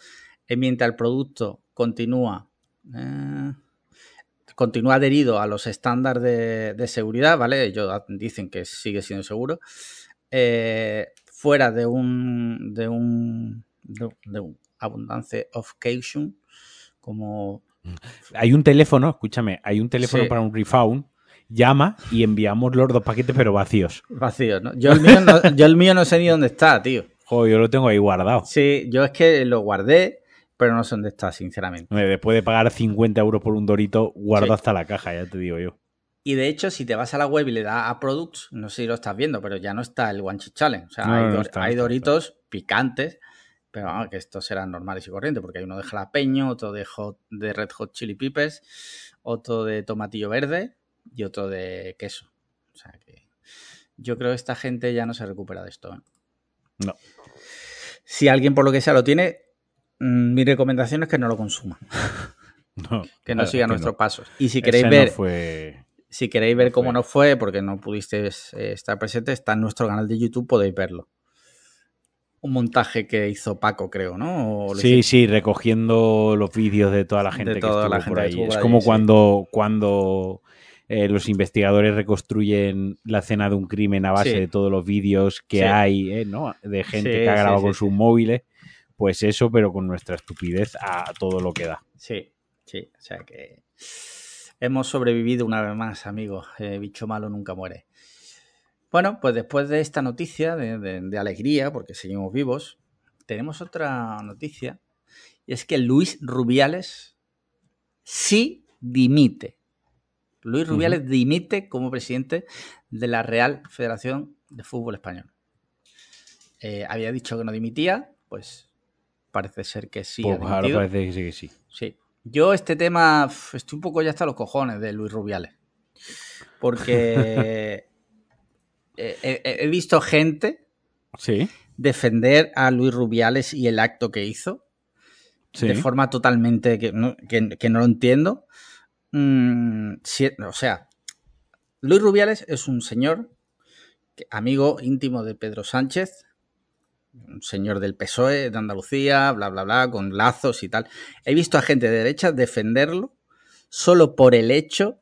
eh, mientras el producto continúa, continúa adherido a los estándares de, de seguridad, ¿vale? Ellos dicen que sigue siendo seguro, eh, fuera de un, de un, de, de un abundance of caution, como Hay un teléfono, escúchame, hay un teléfono Sí. para un refund. Llama y enviamos los dos paquetes, pero vacíos. vacíos, ¿no? Yo el mío no, yo el mío no sé ni dónde está, tío. Joder, yo lo tengo ahí guardado. Sí, yo es que lo guardé, pero no sé dónde está, sinceramente. Después de pagar 50 euros por un dorito, guardo Sí. hasta la caja, ya te digo yo. Y de hecho, si te vas a la web y le das a Products, no sé si lo estás viendo, pero ya no está el One Chip Challenge. O sea, No, hay, no está, doritos picantes, pero vamos, que estos serán normales y corrientes, porque hay uno de jalapeño, otro de, hot- de Red Hot Chili Peppers, otro de tomatillo verde y otro de queso. O sea que yo creo que esta gente ya no se recupera de esto. ¿eh? No. Si alguien por lo que sea lo tiene, mm, mi recomendación es que no lo consuma, No, que no siga nuestros no. pasos. Y si queréis Ese ver no fue... si queréis ver No cómo fue. nos fue, porque no pudisteis eh, estar presente, está en nuestro canal de YouTube, podéis verlo. Un montaje que hizo Paco, creo, ¿no? Sí, sí, recogiendo los vídeos de toda la gente que toda estuvo la por gente que ahí. estuvo Es por como sí. cuando, cuando eh, los investigadores reconstruyen la escena de un crimen a base Sí. de todos los vídeos que Sí. hay, ¿eh? ¿no? De gente Sí, que ha grabado sí, con sí. sus móviles. pues eso, pero con nuestra estupidez a todo lo que da. Sí, sí, o sea que hemos sobrevivido una vez más, amigos. Eh, bicho malo nunca muere. Bueno, pues después de esta noticia de, de alegría, porque seguimos vivos, tenemos otra noticia, y es que Luis Rubiales sí dimite. Luis Rubiales dimite como presidente de la Real Federación de Fútbol Español. Eh, había dicho que no dimitía, pues parece ser que sí. Pues ahora parece que sí, que sí. Sí. Yo este tema estoy un poco ya hasta los cojones de Luis Rubiales. Porque he, visto gente ¿Sí? defender a Luis Rubiales y el acto que hizo de forma totalmente que no, lo entiendo. Mm, o sea, Luis Rubiales es un señor, amigo íntimo de Pedro Sánchez, un señor del PSOE de Andalucía, bla, bla, bla, con lazos y tal. He visto a gente de derecha defenderlo solo por el hecho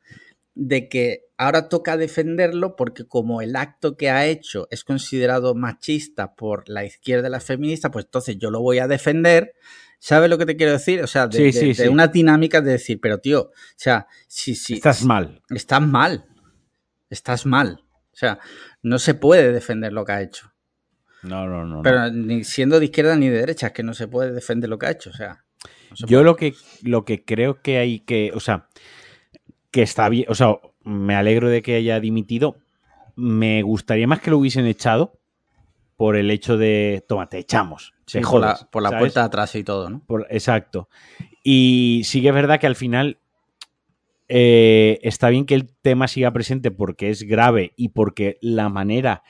de que ahora toca defenderlo porque como el acto que ha hecho es considerado machista por la izquierda y la feminista, pues entonces yo lo voy a defender. ¿Sabes lo que te quiero decir? O sea, de, una dinámica de decir, pero tío, o sea, si, si estás mal. Estás mal. Estás mal. O sea, no se puede defender lo que ha hecho. No, no, no. Pero ni siendo de izquierda ni de derecha, es que no se puede defender lo que ha hecho. O sea. yo lo que, lo que creo que hay que. O sea, que está bien, o sea, me alegro de que haya dimitido. Me gustaría más que lo hubiesen echado por el hecho de, toma, te echamos. Sí, por la, por la puerta atrás y todo, ¿no? exacto. Y sí que es verdad que al final eh, está bien que el tema siga presente porque es grave y porque la manera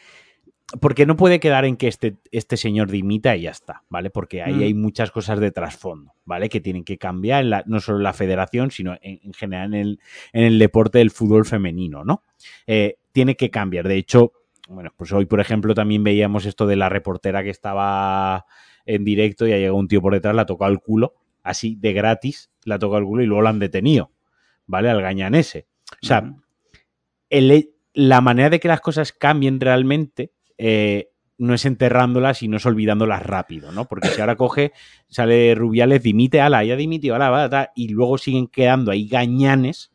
porque no puede quedar en que este, este señor dimita y ya está, ¿vale? Porque ahí hay mm. muchas cosas de trasfondo, ¿vale? Que tienen que cambiar, no solo en la federación, sino en, general en el, en el, deporte del fútbol femenino, ¿no? Eh, tiene que cambiar. De hecho, bueno, pues hoy, por ejemplo, también veíamos esto de la reportera que estaba en directo y ha llegado un tío por detrás, la tocado el culo, así de gratis, la tocado el culo y luego la han detenido, ¿vale? Al gañanese. O sea, la manera de que las cosas cambien realmente eh, no es enterrándolas y no es olvidándolas rápido, ¿no? Porque si ahora coge, sale Rubiales, dimite, ala, ya dimitió, ala, va, y luego siguen quedando ahí gañanes,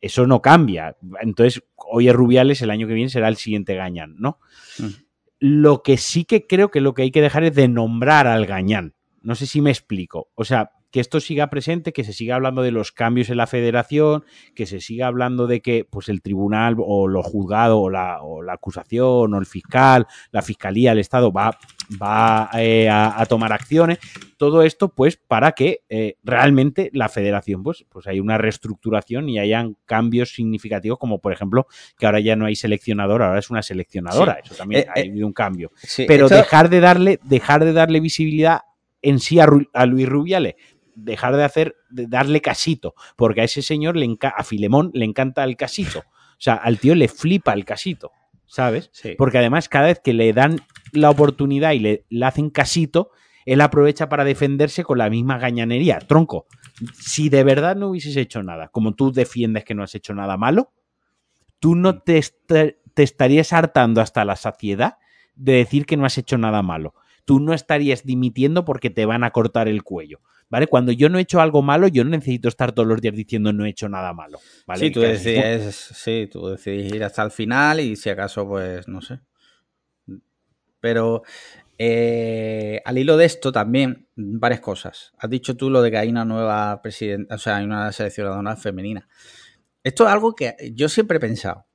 eso no cambia. Entonces, hoy es Rubiales, el año que viene será el siguiente gañán, ¿no? Mm. Lo que sí que creo que lo que hay que dejar es de nombrar al gañán. No sé si me explico. O sea, que esto siga presente, que se siga hablando de los cambios en la federación, que se siga hablando de que pues el tribunal o lo juzgado o la, acusación o el fiscal, la fiscalía, el Estado va, va eh, a, tomar acciones. Todo esto pues para que eh, realmente la federación pues, pues hay una reestructuración y hayan cambios significativos como por ejemplo que ahora ya no hay seleccionador, ahora es una seleccionadora. Eso también eh, ha habido un cambio. Pero dejar de darle, dejar de darle visibilidad en sí a, a Luis Rubiales dejar de hacer, de darle casito, porque a ese señor, le a Filemón le encanta el casito. O sea, al tío le flipa el casito, ¿sabes? Porque además cada vez que le dan la oportunidad y le, hacen casito, él aprovecha para defenderse con la misma gañanería. Tronco, si de verdad no hubieses hecho nada, como tú defiendes que no has hecho nada malo, tú no te, te estarías hartando hasta la saciedad de decir que no has hecho nada malo. Tú no estarías dimitiendo porque te van a cortar el cuello. ¿vale? Cuando yo no he hecho algo malo, yo no necesito estar todos los días diciendo no he hecho nada malo, ¿vale? Sí, tú decides, sí, tú decides ir hasta el final y si acaso, pues, no sé. Pero eh, al hilo de esto también, varias cosas. Has dicho tú lo de que hay una nueva presidenta, o sea, hay una seleccionadora femenina. Esto es algo que yo siempre he pensado.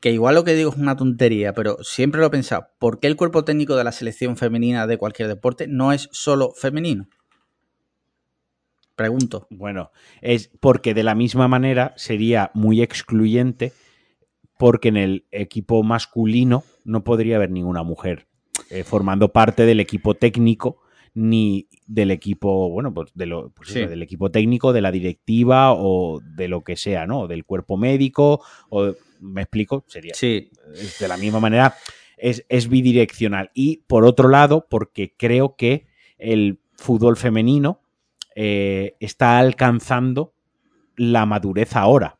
Que igual lo que digo es una tontería, pero siempre lo he pensado. ¿Por qué el cuerpo técnico de la selección femenina de cualquier deporte no es solo femenino? Pregunto. Bueno, es porque de la misma manera sería muy excluyente porque en el equipo masculino no podría haber ninguna mujer eh, formando parte del equipo técnico ni del equipo, bueno, pues, de lo, pues del equipo técnico, de la directiva o de lo que sea, ¿no? Del cuerpo médico, o me explico, sería. Sí. De la misma manera, es, es bidireccional. Y por otro lado, porque creo que el fútbol femenino eh, está alcanzando la madurez ahora.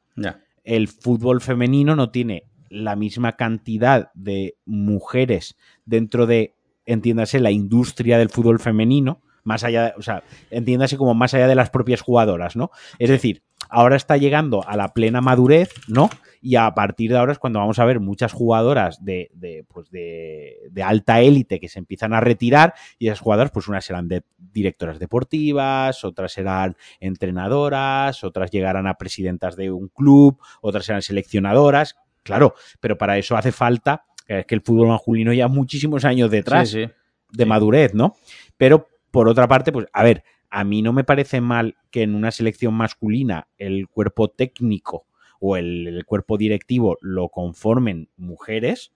El fútbol femenino no tiene la misma cantidad de mujeres dentro de entiéndase, la industria del fútbol femenino, más allá, o sea, entiéndase como más allá de las propias jugadoras, ¿no? Es decir, ahora está llegando a la plena madurez, ¿no? Y a partir de ahora es cuando vamos a ver muchas jugadoras de, de, pues de, de alta élite que se empiezan a retirar y esas jugadoras, pues unas serán de directoras deportivas, otras serán entrenadoras, otras llegarán a presidentas de un club, otras serán seleccionadoras, claro, pero para eso hace falta es que el fútbol masculino ya muchísimos años detrás Sí, sí. de Sí. madurez, ¿no? Pero por otra parte, pues a ver, a mí no me parece mal que en una selección masculina el cuerpo técnico o el, el cuerpo directivo lo conformen mujeres,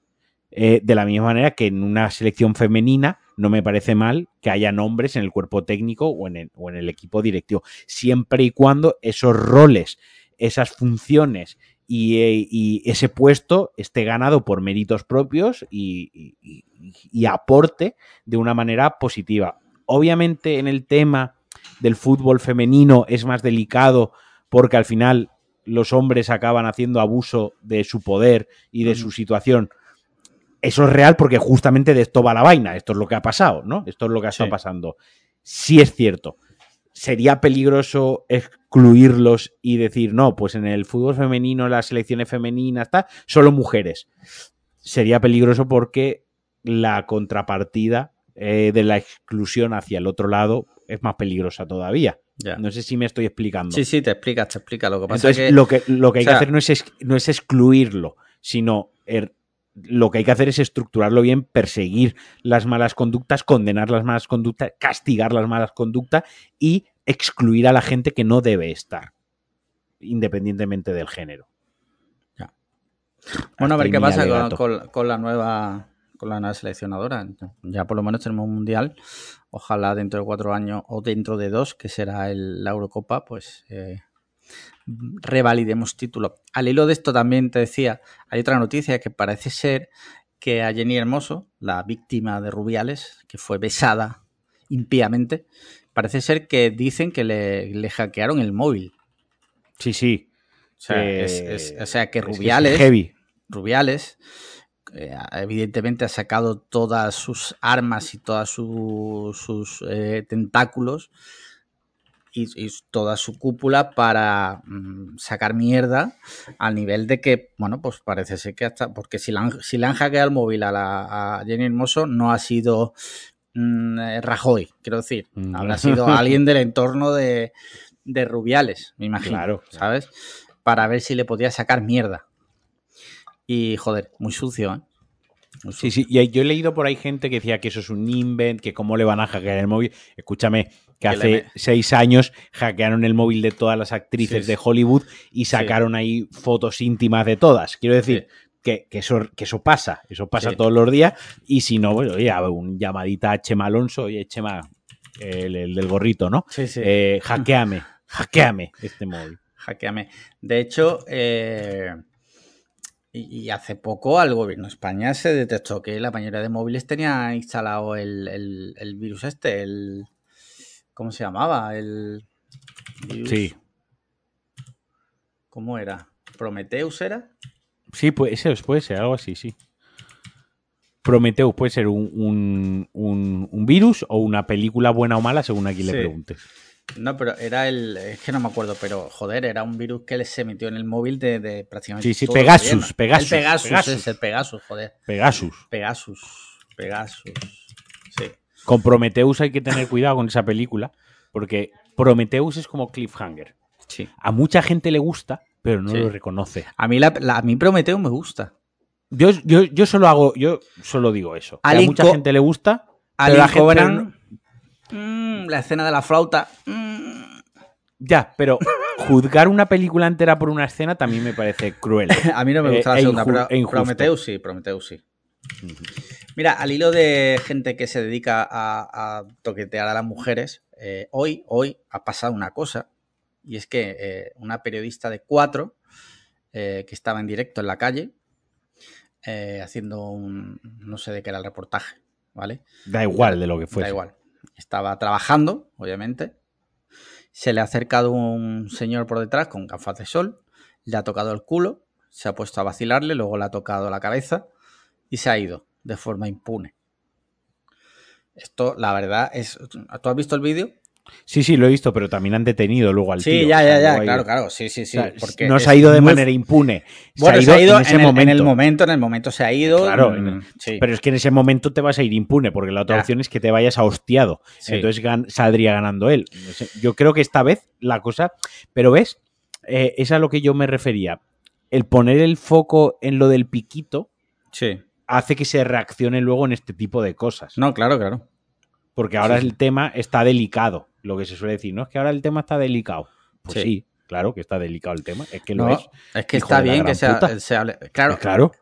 eh, de la misma manera que en una selección femenina no me parece mal que haya hombres en el cuerpo técnico o en el, o en el equipo directivo, siempre y cuando esos roles, esas funciones y, eh, y ese puesto esté ganado por méritos propios y, y- y- y aporte de una manera positiva. Obviamente en el tema del fútbol femenino es más delicado porque al final los hombres acaban haciendo abuso de su poder y de su situación. Eso es real porque justamente de esto va la vaina. Esto es lo que ha pasado, ¿no? Esto es lo que ha estado Sí. pasando. Sí es cierto. Sería peligroso excluirlos y decir, no, pues en el fútbol femenino, las selecciones femeninas, está, solo mujeres. Sería peligroso porque la contrapartida eh, de la exclusión hacia el otro lado es más peligrosa todavía. Ya. No sé si me estoy explicando. Sí, sí, te explicas, te explica. Lo que pasa Entonces, es que. lo, que, lo que hay o sea- que hacer no es, no es excluirlo, sino er- lo que hay que hacer es estructurarlo bien, perseguir las malas conductas, condenar las malas conductas, castigar las malas conductas y excluir a la gente que no debe estar, independientemente del género. Bueno, a ver qué pasa con, alegato. con- con la nueva con la nueva seleccionadora. Ya por lo menos tenemos un mundial. Ojalá dentro de cuatro años o dentro de dos, que será el- la Eurocopa, pues eh, revalidemos título. Al hilo de esto también te decía, hay otra noticia que parece ser que a Jenny Hermoso, la víctima de Rubiales, que fue besada impíamente, parece ser que dicen que le, le hackearon el móvil. Sí, sí. O sea, Eh, es- es- o sea que es que es Rubiales... heavy. Rubiales, eh, evidentemente ha sacado todas sus armas y todos sus eh, tentáculos y, y toda su cúpula para mm, sacar mierda al nivel de que, bueno, pues parece ser que hasta, porque si le han, si le han hackeado el móvil a, la, a Jenny Hermoso, no ha sido mm, eh, Rajoy, quiero decir, Mm. habrá sido alguien del entorno de, de Rubiales, me imagino, Claro. ¿sabes? Para ver si le podía sacar mierda. Y joder, muy sucio, ¿eh? Sí, sí, y yo he leído por ahí gente que decía que eso es un invent, que cómo le van a hackear el móvil. Escúchame, que hace me- seis años hackearon el móvil de todas las actrices Sí, de. Hollywood y sacaron ahí fotos íntimas de todas. Quiero decir que, que eso, que eso pasa, eso pasa todos los días. Y si no, bueno, oye, un llamadita a Chema Alonso, oye, Chema, el, el del gorrito, ¿no? Sí, sí. Eh, hackeame, hackeame este móvil. Hackeame. De hecho, eh, y, hace poco al gobierno de España se detectó que la mayoría de móviles tenía instalado el, el- el virus este, el... ¿Cómo se llamaba? El... virus- Sí, ¿Cómo era? ¿Prometheus era? Sí, puede ser, puede ser algo así, sí. Prometheus puede ser un, un- un- un virus o una película buena o mala, según a quien le Sí. preguntes. No, pero era el... Es que no me acuerdo, pero joder, era un virus que se metió en el móvil de, de prácticamente... Sí, sí, todo Pegasus. Pegasus, El Pegasus, Pegasus. es el Pegasus, joder. Pegasus. Pegasus, Pegasus. Sí. Con Prometheus hay que tener cuidado con esa película, porque Prometheus es como Cliffhanger. Sí. A mucha gente le gusta, pero no Sí. lo reconoce. A mí, la, la- a mí Prometeo me gusta. Yo, yo, yo solo hago, yo solo digo eso. a mucha gente le gusta, pero la gente mm, la escena de la flauta. mm, ya, pero juzgar una película entera por una escena también me parece cruel. a mí no me Eh, gusta la e segunda, inju- pero e. Prometheus sí, Prometheus sí. Mira, al hilo de gente que se dedica a, a toquetear a las mujeres, eh, hoy, hoy ha pasado una cosa, y es que eh, una periodista de cuatro, que estaba en directo en la calle, haciendo un, no sé de qué era el reportaje, ¿vale? Da igual de lo que fuese. Da igual. Estaba trabajando, obviamente. Se le ha acercado un señor por detrás con gafas de sol, le ha tocado el culo, se ha puesto a vacilarle, luego le ha tocado la cabeza y se ha ido de forma impune. Esto, la verdad, es. ¿Tú has visto el vídeo? Sí, sí, lo he visto, pero también han detenido luego al Sí, tío. ya, sea, ya, ya, hay- claro, claro, sí, sí, sí. o sea, porque no se ha ido de muy- manera impune. Bueno, se ha ido en ese en, el, momento. en el momento, en el momento se ha ido. Claro, mm, sí. Pero es que en ese momento te vas a ir impune, porque la otra Ya. opción es que te vayas a hostiado. Sí. Entonces gan- saldría ganando él. Yo creo que esta vez la cosa. Pero ves, Eh, es a lo que yo me refería. El poner el foco en lo del piquito Sí. hace que se reaccione luego en este tipo de cosas. No, claro, claro. Porque ahora Sí, el tema está delicado, lo que se suele decir, ¿no? Es que ahora el tema está delicado. Pues Sí. sí, claro que está delicado el tema. Es que lo No, es. es que Hijo está bien que gran se, hable. Claro, Claro.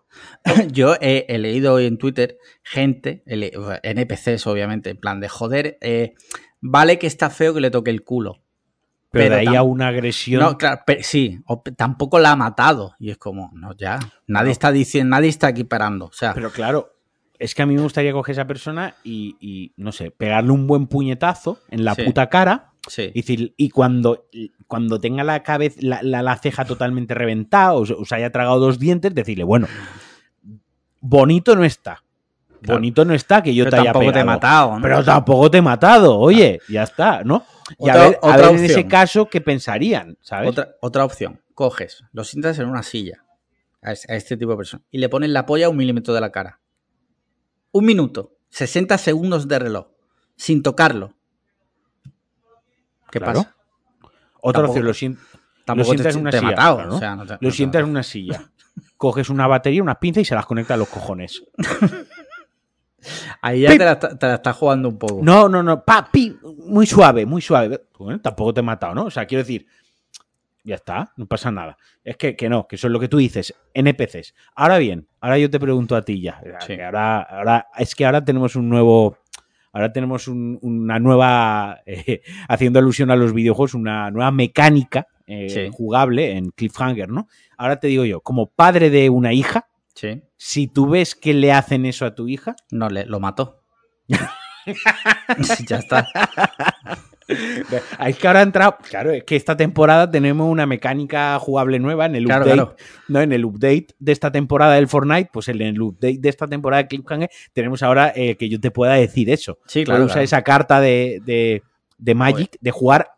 yo he, he leído hoy en Twitter gente, NPCs obviamente, en plan de joder, eh, vale que está feo que le toque el culo. Pero, Pero de ahí a una agresión. No, claro, pe- sí, o tampoco la ha matado. Y es como, no, ya. Nadie No. está diciendo, nadie está equiparando. O sea, Pero claro, es que a mí me gustaría coger a esa persona y, y, no sé, pegarle un buen puñetazo en la Sí. puta cara. sí. Y, decir, y cuando, cuando tenga la cabeza, la, la- la ceja totalmente reventada, o, se- o se haya tragado dos dientes, decirle, bueno, bonito no está. Claro. Bonito no está que yo Pero te haya tampoco te he pegado. matado, ¿no? Pero tampoco te he matado, oye, ya está, ¿no? Y a Otra- ver, a ver en ese caso qué pensarían, ¿sabes? Otra, otra opción, coges, lo sientas en una silla a este tipo de persona y le pones la polla a un milímetro de la cara. Un minuto, 60 segundos de reloj, sin tocarlo. ¿Qué Claro. pasa? Otra opción, lo, sien- Tampoco sientas te, en una silla, matado. claro, ¿no? o sea, no te- no lo sientas en una silla, coges una batería, unas pinzas y se las conectas a los cojones. Ahí ya te la, te la estás jugando un poco. No, no, no, pa, pi, muy suave, muy suave. Bueno, tampoco te he matado, ¿no? O sea, quiero decir, ya está, no pasa nada. Es que, que no, que eso es lo que tú dices, NPCs. Ahora bien, ahora yo te pregunto a ti ya. Sí. que ahora, ahora, es que ahora tenemos un nuevo. Ahora tenemos un- una nueva. eh, haciendo alusión a los videojuegos, una nueva mecánica eh, Sí. jugable en Cliffhanger, ¿no? Ahora te digo yo, como padre de una hija, Sí, si tú ves que le hacen eso a tu hija, no, le, lo mató. ya está. Es que ahora ha entrado. Claro, es que esta temporada tenemos una mecánica jugable nueva en el Claro, update. claro. ¿no? En el update de esta temporada del Fortnite, pues en el update de esta temporada de Cliffhanger, tenemos ahora eh, que yo te pueda decir eso. Sí, claro. claro. esa carta de, de, de Magic, de jugar.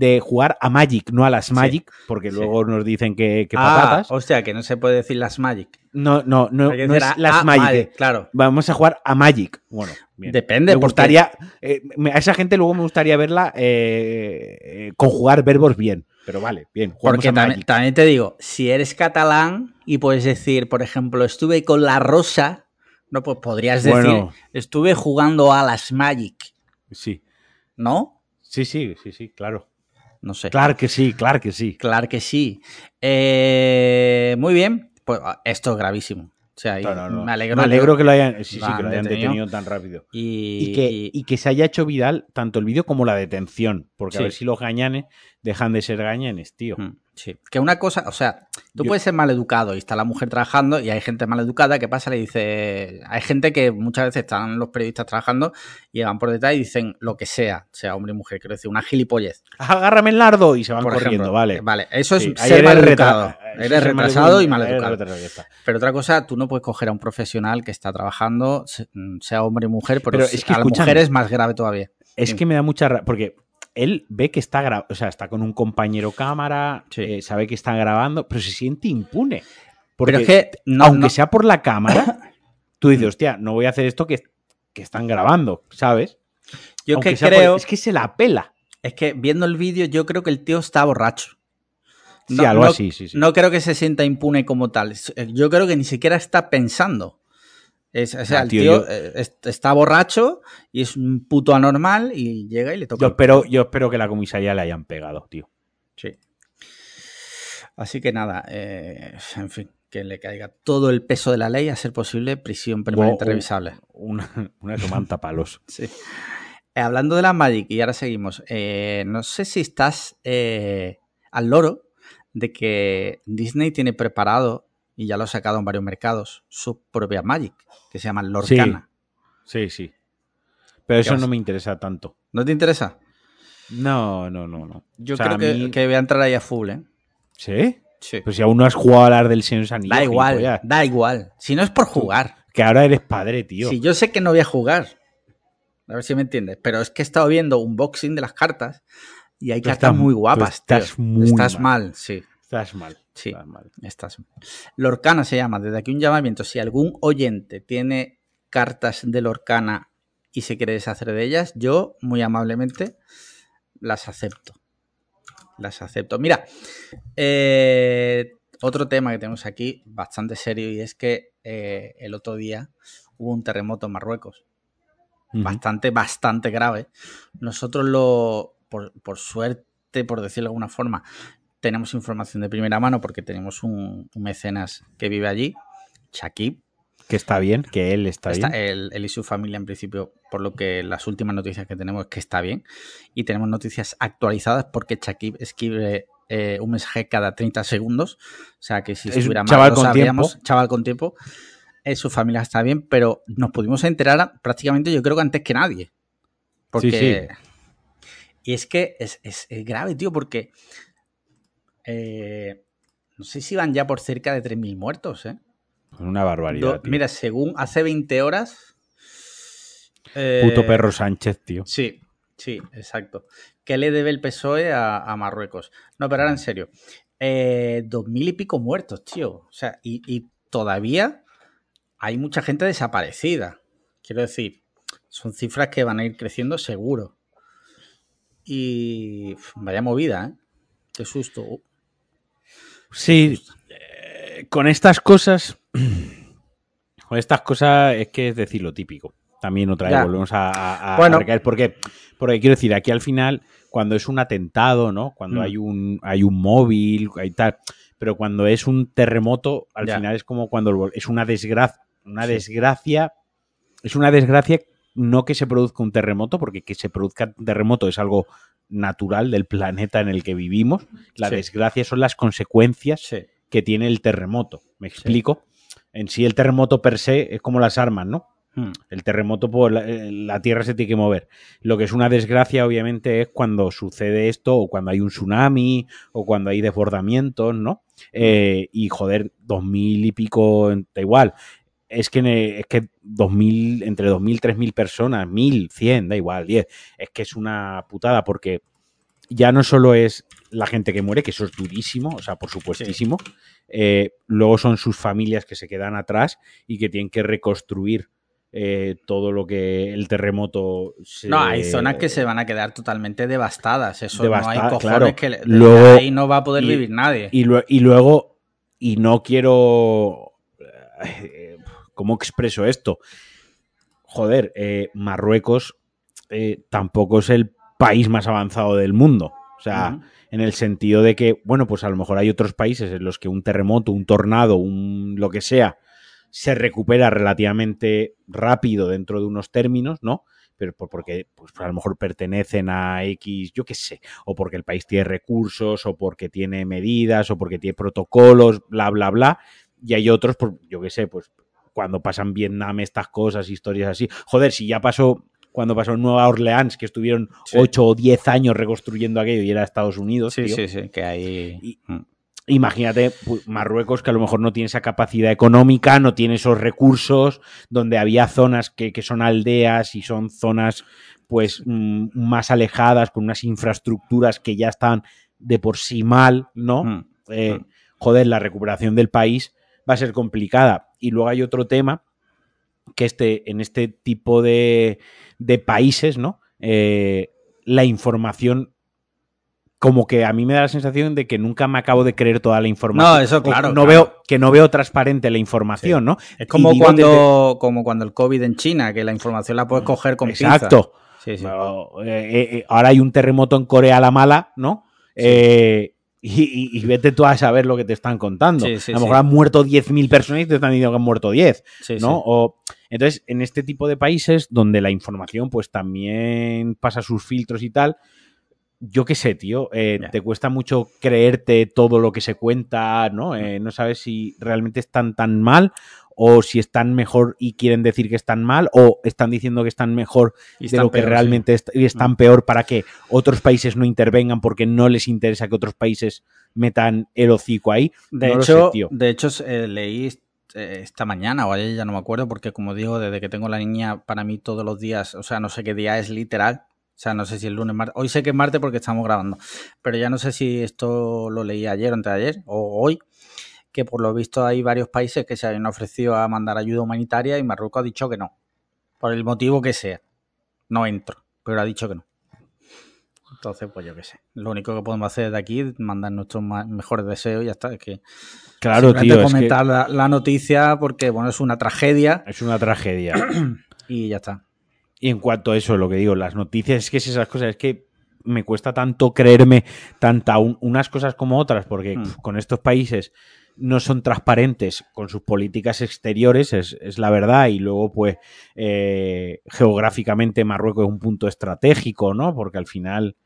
De jugar a Magic, no a las Sí. Magic, porque Sí. luego nos dicen que, que Ah, patatas. hostia, que no se puede decir las Magic. No, no, no, no es las Magic. Claro. Vamos a jugar a Magic. Bueno, bien. Depende, Me porque- gustaría. eh, a esa gente luego me gustaría verla eh, eh, conjugar verbos bien. Pero vale, bien. Porque a también, Magic. también te digo, si eres catalán y puedes decir, por ejemplo, estuve con la rosa, no, pues podrías decir, Bueno. estuve jugando a las Magic, Sí. ¿no? Sí, sí, sí, sí, claro. No sé. Claro que sí, claro que sí. Claro que sí. Eh, muy bien. Pues ah, esto es gravísimo. O sea, y No, no, no. me alegro. Me alegro que lo hayan, sí, sí, lo que lo han hayan detenido. detenido tan rápido. Y, Y que, y- y que se haya hecho viral tanto el vídeo como la detención. Porque Sí. a ver si los gañanes dejan de ser gañanes, tío. Mm, Sí, que una cosa, o sea, tú Yo- puedes ser mal educado y está la mujer trabajando y hay gente mal educada, ¿qué pasa? Le dice, hay gente que muchas veces están los periodistas trabajando y llegan por detrás y dicen lo que sea, sea hombre o mujer, quiero decir, una gilipollez. Agárrame el nardo y se van por corriendo, ejemplo. vale. Vale, eso es Sí, ser eres mal retra- Eres retrasado y mal eres educado. retrasado. Pero otra cosa, tú no puedes coger a un profesional que está trabajando, se- sea hombre o mujer, pero, es que a la mujer es más grave todavía. Es Sí. que me da mucha porque él ve que está gra- o sea, está con un compañero cámara, Sí. eh, sabe que está grabando, pero se siente impune. Porque Pero es que, no, aunque no- sea por la cámara, tú dices, hostia, no voy a hacer esto que, que están grabando, ¿sabes? yo Aunque que por- creo, es que se la pela. es que viendo el vídeo yo creo que el tío está borracho. Sí, No- algo no- así, sí, sí. No creo que se sienta impune como tal. Eh, Yo creo que ni siquiera está pensando. Es- o sea, Ah, el tío, yo- eh, es- está borracho y es un puto anormal y llega y le toca. yo, espero, yo espero que la comisaría le hayan pegado, tío. Sí. Así que nada, eh, en fin, que le caiga todo el peso de la ley, a ser posible, prisión permanente revisable. Una, una tomanta palos. Sí. Eh, hablando de la Magic, y ahora seguimos, eh, no sé si estás al loro de que Disney tiene preparado, y ya lo ha sacado en varios mercados, su propia Magic, que se llama Lorcana. Sí, sí. Pero eso vas? no me interesa tanto. ¿No te interesa? No, no, no, no. Yo O sea, creo que, voy a entrar ahí a full, ¿eh? ¿Sí? Sí. Pues si aún no has jugado a las del Señor da igual, gilipollas. da igual. Si no es por jugar. Que ahora eres padre, tío. Si yo sé que no voy a jugar. A ver si me entiendes. Pero es que he estado viendo un boxing de las cartas y hay Tú cartas estás- muy tú guapas. estás tío. muy Estás mal. mal, sí. Estás mal. Sí. Estás mal. Estás mal. Lorcana se llama. Desde aquí un llamamiento. Si algún oyente tiene cartas de Lorcana y se quiere deshacer de ellas, yo muy amablemente las acepto. Las acepto. Mira, eh, otro tema que tenemos aquí bastante serio y es que eh, el otro día hubo un terremoto en Marruecos bastante, bastante grave. Nosotros lo, por, por suerte, por decirlo de alguna forma, tenemos información de primera mano porque tenemos un, un mecenas que vive allí, Shakib. Que está bien, que él está, Está- bien. él, él y su familia, en principio, por lo que las últimas noticias que tenemos es que está bien. Y tenemos noticias actualizadas porque Shakib escribe eh, un mensaje cada 30 segundos. O sea que si Es estuviera mal, lo sabríamos. tiempo. Chaval con tiempo. Eh, su familia está bien, pero nos pudimos enterar prácticamente, yo creo que antes que nadie. Porque. Y es que es, es- es grave, tío, porque. Eh, no sé si van ya por cerca de 3.000 muertos, ¿eh? Una barbaridad. Do- tío. mira, según hace 20 horas. eh, Puto perro Sánchez, tío. Sí, sí, exacto. ¿Qué le debe el PSOE a, a Marruecos? No, pero ahora en serio. Eh, dos mil y pico muertos, tío. O sea, y, y todavía hay mucha gente desaparecida. Quiero decir, son cifras que van a ir creciendo seguro. Y vaya movida, ¿eh? Qué susto. Sí, eh, con estas cosas. Con estas cosas es que es decir lo típico. También otra vez Ya. volvemos a, a- a Bueno. recaer. Porque, porque quiero decir, aquí al final, cuando es un atentado, ¿no? Cuando Mm. hay un hay un móvil, hay tal. Pero cuando es un terremoto, al Ya. final es como cuando es una desgracia. Una Sí. desgracia. Es una desgracia no que se produzca un terremoto, porque que se produzca un terremoto es algo natural del planeta en el que vivimos. La Sí. desgracia son las consecuencias sí, que tiene el terremoto. ¿Me explico? En sí, el terremoto per se es como las armas, ¿no? Mm, El terremoto, pues la, eh, la tierra se tiene que mover. Lo que es una desgracia, obviamente, es cuando sucede esto, o cuando hay un tsunami, o cuando hay desbordamientos, ¿no? Eh, y joder, dos mil y pico, da igual. Es que, es que 2000, entre 2.000, 3.000 personas, 1.000, 100, da igual, 10. Es que es una putada porque ya no solo es la gente que muere, que eso es durísimo, o sea, por supuestísimo. eh, luego son sus familias que se quedan atrás y que tienen que reconstruir eh, todo lo que el terremoto se- No, hay zonas que se van a quedar totalmente devastadas. Eso no Devasta- hay cojones claro. que Luego- ahí no va a poder y- vivir nadie. Y, y luego, y no quiero... ¿Cómo expreso esto? Joder, eh, Marruecos eh, tampoco es el país más avanzado del mundo. O sea, en el sentido de que, bueno, pues a lo mejor hay otros países en los que un terremoto, un tornado, un lo que sea, se recupera relativamente rápido dentro de unos términos, ¿no? Pero por- porque pues, a lo mejor pertenecen a X, yo qué sé, o porque el país tiene recursos, o porque tiene medidas, o porque tiene protocolos, bla, bla, bla. Y hay otros, pues, yo qué sé, pues cuando pasan Vietnam estas cosas, historias así. Joder, si ya pasó cuando pasó en Nueva Orleans, que estuvieron Sí. 8 o 10 años reconstruyendo aquello y era Estados Unidos. Sí, tío. sí, sí, que ahí... Y- Mm. Imagínate Marruecos que a lo mejor no tiene esa capacidad económica, no tiene esos recursos, donde había zonas que, que son aldeas y son zonas pues mm, más alejadas, con unas infraestructuras que ya están de por sí mal, ¿no? Mm. Eh, Mm. joder, la recuperación del país va a ser complicada. Y luego hay otro tema que este, en este tipo de, de países, ¿no? Eh, la información, como que a mí me da la sensación de que nunca me acabo de creer toda la información. No, eso claro, No claro. veo, que no veo transparente la información, ¿no? Es como cuando, como cuando el COVID en China, que la información la puedes coger con. Exacto. Sí, sí. Pero, eh, eh, ahora hay un terremoto en Corea la mala, ¿no? Eh, y, y- vete tú a saber lo que te están contando. Sí, sí, a lo mejor sí. han muerto 10.000 personas y te están diciendo que han muerto 10. Sí, ¿no? O, entonces, en este tipo de países donde la información pues también pasa sus filtros y tal, yo qué sé, tío, eh, te cuesta mucho creerte todo lo que se cuenta, ¿no? Eh, no sabes si realmente están tan mal o si están mejor y quieren decir que están mal o están diciendo que están mejor Y de lo que sí. realmente est- y están peor para que otros países no intervengan porque no les interesa que otros países metan el hocico ahí. De No hecho, sé, de hecho eh, leí eh, esta mañana o ayer, ya no me acuerdo, porque como digo, desde que tengo la niña, para mí todos los días, o sea, no sé qué día es literal. O sea, no sé si el lunes, martes. Hoy sé que es martes porque estamos grabando. Pero ya no sé si esto lo leí ayer o antes de ayer o hoy. Que por lo visto hay varios países que se habían ofrecido a mandar ayuda humanitaria y Marruecos ha dicho que no. Por el motivo que sea. No entro. Pero ha dicho que no. Entonces, pues yo qué sé. Lo único que podemos hacer de aquí es mandar nuestros mejores deseos y ya está. Es que Claro, tío, es que comentar la, la noticia porque, bueno, es una tragedia es una tragedia. y ya está. Y en cuanto a eso, lo que digo, las noticias, es que es esas cosas, es que me cuesta tanto creerme tanta un- unas cosas como otras, porque Mm. pf, con estos países no son transparentes con sus políticas exteriores, es, es la verdad, y luego, pues, eh, geográficamente Marruecos es un punto estratégico, ¿no? Porque al final,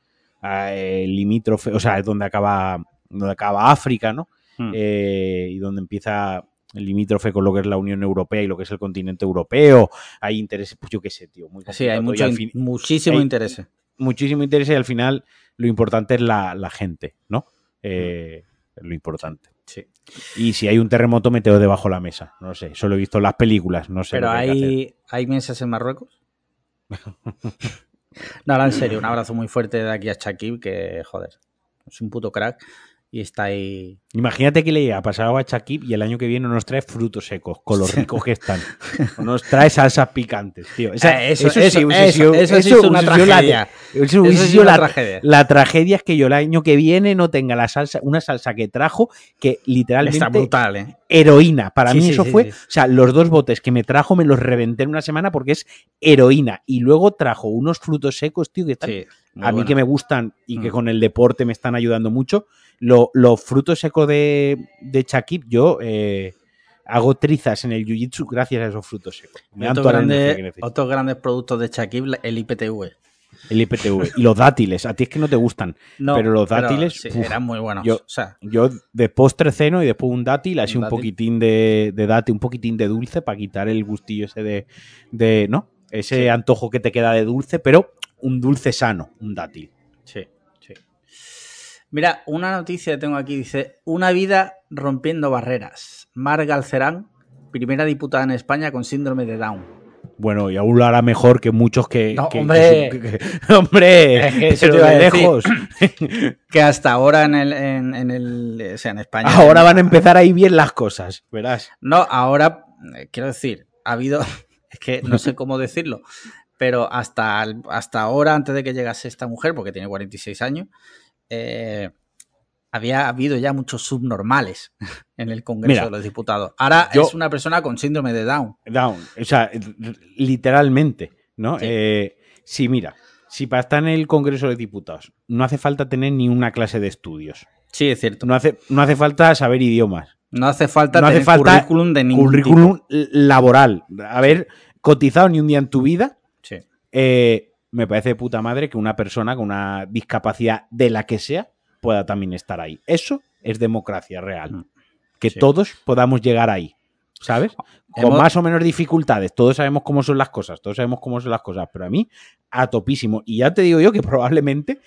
eh, limítrofe, o sea, es donde acaba, donde acaba África, ¿no? Mm. eh, y donde empieza el limítrofe con lo que es la Unión Europea y lo que es el continente europeo. Hay intereses, pues yo qué sé, tío. Muy Sí, hay mucho, fin- muchísimo hay- interés. muchísimo interés y al final lo importante es la, la gente, ¿no? Eh, es lo importante. Sí. Y si hay un terremoto, meteo debajo de la mesa. No sé, solo he visto en las películas, no sé. Pero hay, hay mesas en Marruecos. no, ahora en serio, un abrazo muy fuerte de aquí a Shakib, que joder, es un puto crack y está ahí. Imagínate que le ha pasado a Shakib y el año que viene nos trae frutos secos, con los ricos que están. Nos trae salsas picantes, tío. Esa- Eh, eso- sí es una la- tragedia. eso sí es una la, tragedia. la tragedia es que yo el año que viene no tenga la salsa, una salsa que trajo que literalmente Está brutal, ¿eh? heroína. Para Sí, mí eso fue, o sea, los dos botes que me trajo me los reventé en una semana porque es heroína. Y luego trajo unos frutos secos, tío, que están a mí bueno. que me gustan y que Mm. con el deporte me están ayudando mucho, lo- los frutos secos de, de yo eh, hago trizas en el jiu-jitsu gracias a esos frutos secos. Me otros, necesito. otros grandes productos de Shakib, el IPTV. El IPTV. Y los dátiles, a ti es que no te gustan. No, Pero los dátiles, sí, uf, eran muy buenos. yo- o sea, Yo de postre ceno y después un dátil, así Un un, poquitín de, de dátil, un poquitín de dulce para quitar el gustillo ese de, de ¿no? Ese Sí. antojo que te queda de dulce, pero un dulce sano, un dátil. Mira, una noticia que tengo aquí dice: Una vida rompiendo barreras. Mar Galcerán, primera diputada en España con síndrome de Down. Bueno, y aún lo hará mejor que muchos que. No, que- hombre. que- que- ¡Hombre! Es que pero de lejos. Que hasta ahora en el, en, en el, o sea, en España. Ahora van a empezar ahí bien las cosas, verás. No, ahora, eh, quiero decir, ha habido, es que no sé cómo decirlo, pero hasta, hasta ahora, antes de que llegase esta mujer, porque tiene 46 años, eh, había habido ya muchos subnormales en el Congreso Mira, de los Diputados. Ahora yo- es una persona con síndrome de Down. Down. O sea, literalmente, ¿no? Sí. Eh, sí, mira, si para estar en el Congreso de Diputados no hace falta tener ni una clase de estudios. Sí, es cierto. No hace, no hace falta saber idiomas. No hace falta no hace tener falta currículum de ningún Currículum l- laboral. Haber cotizado ni un día en tu vida. tipo. Sí. eh, me parece de puta madre que una persona con una discapacidad de la que sea pueda también estar ahí. Eso es democracia real. Mm. Que Sí. todos podamos llegar ahí. ¿Sabes? Con Hemos- más o menos dificultades. Todos sabemos cómo son las cosas. Todos sabemos cómo son las cosas. Pero a mí, a topísimo. Y ya te digo yo que probablemente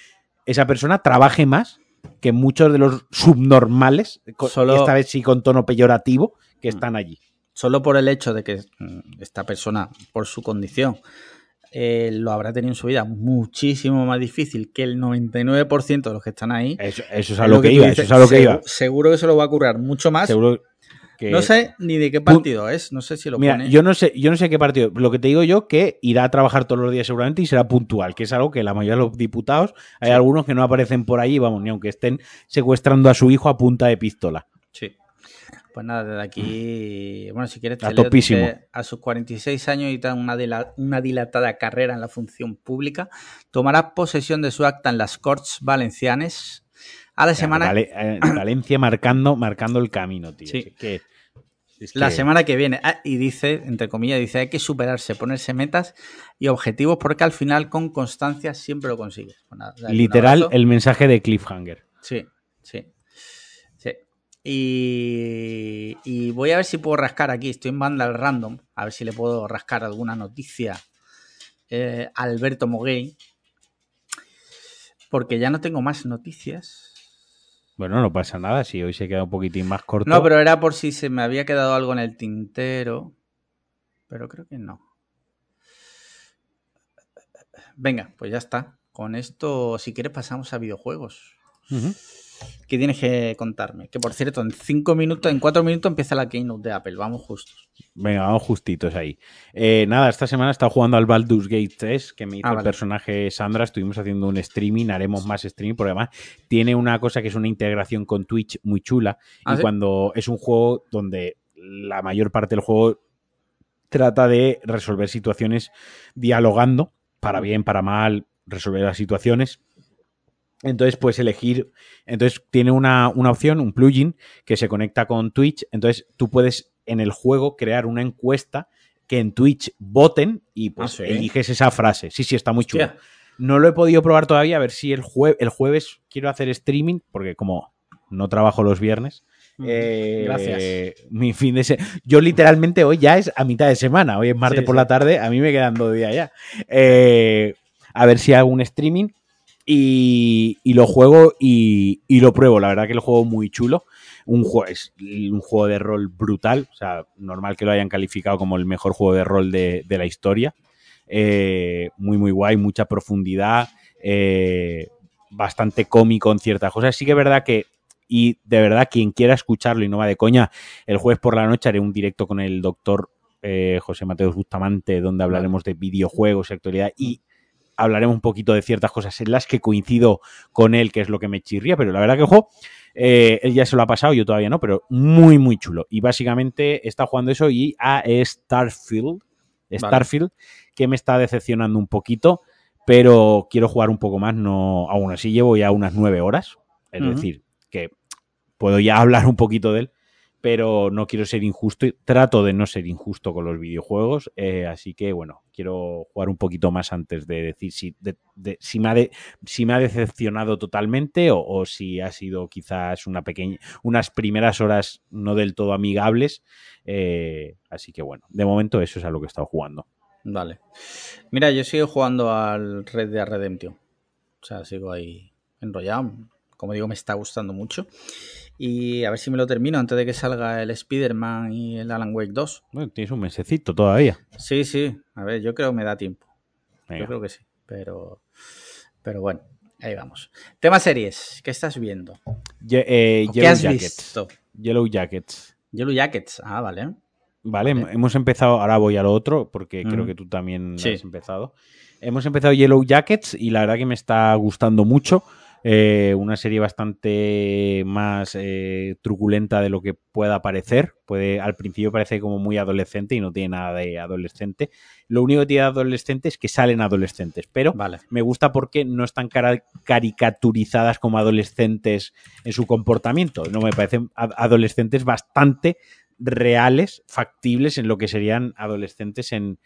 esa persona trabaje más que muchos de los subnormales, Solo- esta vez sí con tono peyorativo, que Mm. están allí. Solo por el hecho de que mm, esta persona, por su condición, eh, lo habrá tenido en su vida muchísimo más difícil que el 99% de los que están ahí. Eso, eso es a lo que iba. dices, Eso es a lo que segu- iba. Seguro que se lo va a currar mucho más. Seguro que... No sé ni de qué partido es. No sé si lo Mira, pone. yo no sé, yo no sé qué partido. Lo que te digo yo que irá a trabajar todos los días seguramente y será puntual, que es algo que la mayoría de los diputados hay Sí. algunos que no aparecen por ahí, vamos, ni aunque estén secuestrando a su hijo a punta de pistola. Sí. Pues nada, desde aquí. Bueno, si quieres, te A leo, a sus 46 años y una, dila- una dilatada carrera en la función pública, tomará posesión de su acta en las Corts Valencianes. A la semana, Vale, eh, Valencia marcando, marcando el camino, tío. Sí. Es que- es la semana que viene. Ah, y dice, entre comillas, dice, hay que superarse, ponerse metas y objetivos porque al final con constancia siempre lo consigues. Pues Literal, el mensaje de Cliffhanger. Sí. Sí. Y, y voy a ver si puedo rascar aquí. Estoy en banda al random. A ver si le puedo rascar alguna noticia eh, a Alberto Moguey. Porque ya no tengo más noticias. Bueno, no pasa nada, si hoy se queda un poquitín más corto. No, pero era por si se me había quedado algo en el tintero. Pero creo que no. Venga, pues ya está. Con esto, si quieres, pasamos a videojuegos. Ujú. ¿Qué tienes que contarme? Que por cierto, en cinco minutos, en cuatro minutos empieza la keynote de Apple. Vamos justos. Venga, vamos justitos ahí. Eh, nada, esta semana he estado jugando al Baldur's Gate 3, que me hizo Ah, el personaje Sandra. Estuvimos haciendo un streaming, haremos más streaming, porque además tiene una cosa que es una integración con Twitch muy chula. ¿Ah, y sí? cuando es un juego donde la mayor parte del juego trata de resolver situaciones dialogando, para bien, para mal, resolver las situaciones. Entonces puedes elegir, entonces tiene una, una opción, un plugin que se conecta con Twitch, entonces tú puedes en el juego crear una encuesta que en Twitch voten y pues Ah, ¿sí? eliges esa frase. Sí, sí, está muy chulo. No lo he podido probar todavía, a ver si el, jue- el jueves quiero hacer streaming, porque como no trabajo los viernes, eh, Gracias. Mi fin de se- Yo literalmente hoy ya es a mitad de semana. Hoy es martes Sí, por sí. la tarde. A mí me quedan dos días ya. Eh, a ver si hago un streaming y, lo juego y, lo pruebo. La verdad que el juego muy chulo. Un juego, es un juego de rol brutal. O sea, normal que lo hayan calificado como el mejor juego de rol de, de la historia. Eh, muy, muy guay, mucha profundidad. eh, bastante cómico en ciertas cosas. Sí que es verdad que y de verdad, quien quiera escucharlo y no va de coña, el jueves por la noche haré un directo con el doctor eh, José Mateos Bustamante, donde hablaremos de videojuegos y actualidad y hablaremos un poquito de ciertas cosas en las que coincido con él, que es lo que me chirría, pero la verdad que el juego, eh, él ya se lo ha pasado, yo todavía no, pero muy, muy chulo. Y básicamente está jugando eso y a Starfield, Starfield, que me está decepcionando un poquito, pero quiero jugar un poco más, no, aún así llevo ya unas nueve horas, es decir, que puedo ya hablar un poquito de él, pero no quiero ser injusto trato de no ser injusto con los videojuegos, eh, así que bueno, quiero jugar un poquito más antes de decir si, de- si, me, ha de- si me ha decepcionado totalmente o, o si ha sido quizás una pequeña, unas primeras horas no del todo amigables, eh, así que bueno, de momento eso es a lo que he estado jugando. Vale. Mira, yo sigo jugando al Red Dead Redemption. O sea, sigo ahí enrollado. Como digo, me está gustando mucho. Y a ver si me lo termino antes de que salga el Spider-Man y el Alan Wake 2. Bueno, tienes un mesecito todavía. Sí, sí. A ver, yo creo que me da tiempo. Venga. Yo creo que sí. Pero, pero bueno, ahí vamos. Tema series. ¿Qué estás viendo? Ye- eh, ¿O ¿Qué Yellow has Jackets. visto? Yellow Jackets. Yellow Jackets. Ah, vale. Vale, Vale. hemos empezado, ahora voy a lo otro, porque creo que tú también Sí. has empezado. Hemos empezado Yellow Jackets y la verdad que me está gustando mucho. Eh, una serie bastante más eh, truculenta de lo que pueda parecer. Puede, al principio parece como muy adolescente y no tiene nada de adolescente. Lo único que tiene de adolescente es que salen adolescentes, pero Vale. me gusta porque no están cara- caricaturizadas como adolescentes en su comportamiento. No me parecen ad- adolescentes bastante reales, factibles en lo que serían adolescentes en,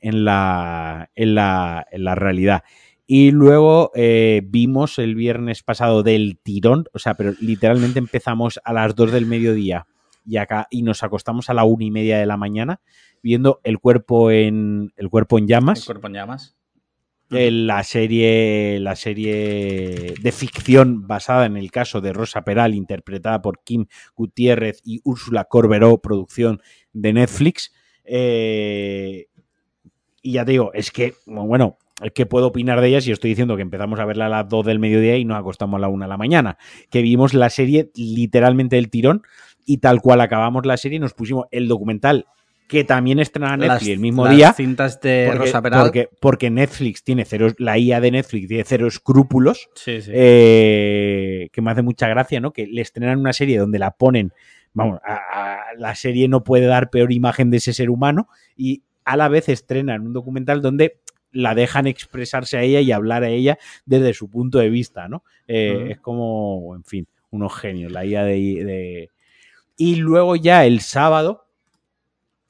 en, la, en, la, en la realidad. Y luego eh, vimos el viernes pasado del tirón, o sea, pero literalmente empezamos a las 2 del mediodía y acá y nos acostamos a la una y media de la mañana viendo el cuerpo en el cuerpo en llamas El cuerpo en llamas. eh, la serie la serie de ficción basada en el caso de Rosa Peral interpretada por Kim Gutiérrez y Úrsula Corberó producción de Netflix Eh, y ya te digo es que bueno que puedo opinar de ella si estoy diciendo que empezamos a verla a las 2 del mediodía y nos acostamos a la 1 de la mañana que vimos la serie literalmente del tirón y tal cual acabamos la serie nos pusimos el documental que también estrena Netflix Las- el mismo las día cintas de porque, Rosa Peral. porque- porque Netflix tiene cero, la IA de Netflix tiene cero escrúpulos, Sí, sí. eh, que me hace mucha gracia, ¿no? Que le estrenan una serie donde la ponen, vamos, a- a- la serie no puede dar peor imagen de ese ser humano y a la vez estrenan un documental donde la dejan expresarse a ella y hablar a ella desde su punto de vista, ¿no? Eh. Es como, en fin, unos genios, la IA de... de- Y luego ya el sábado,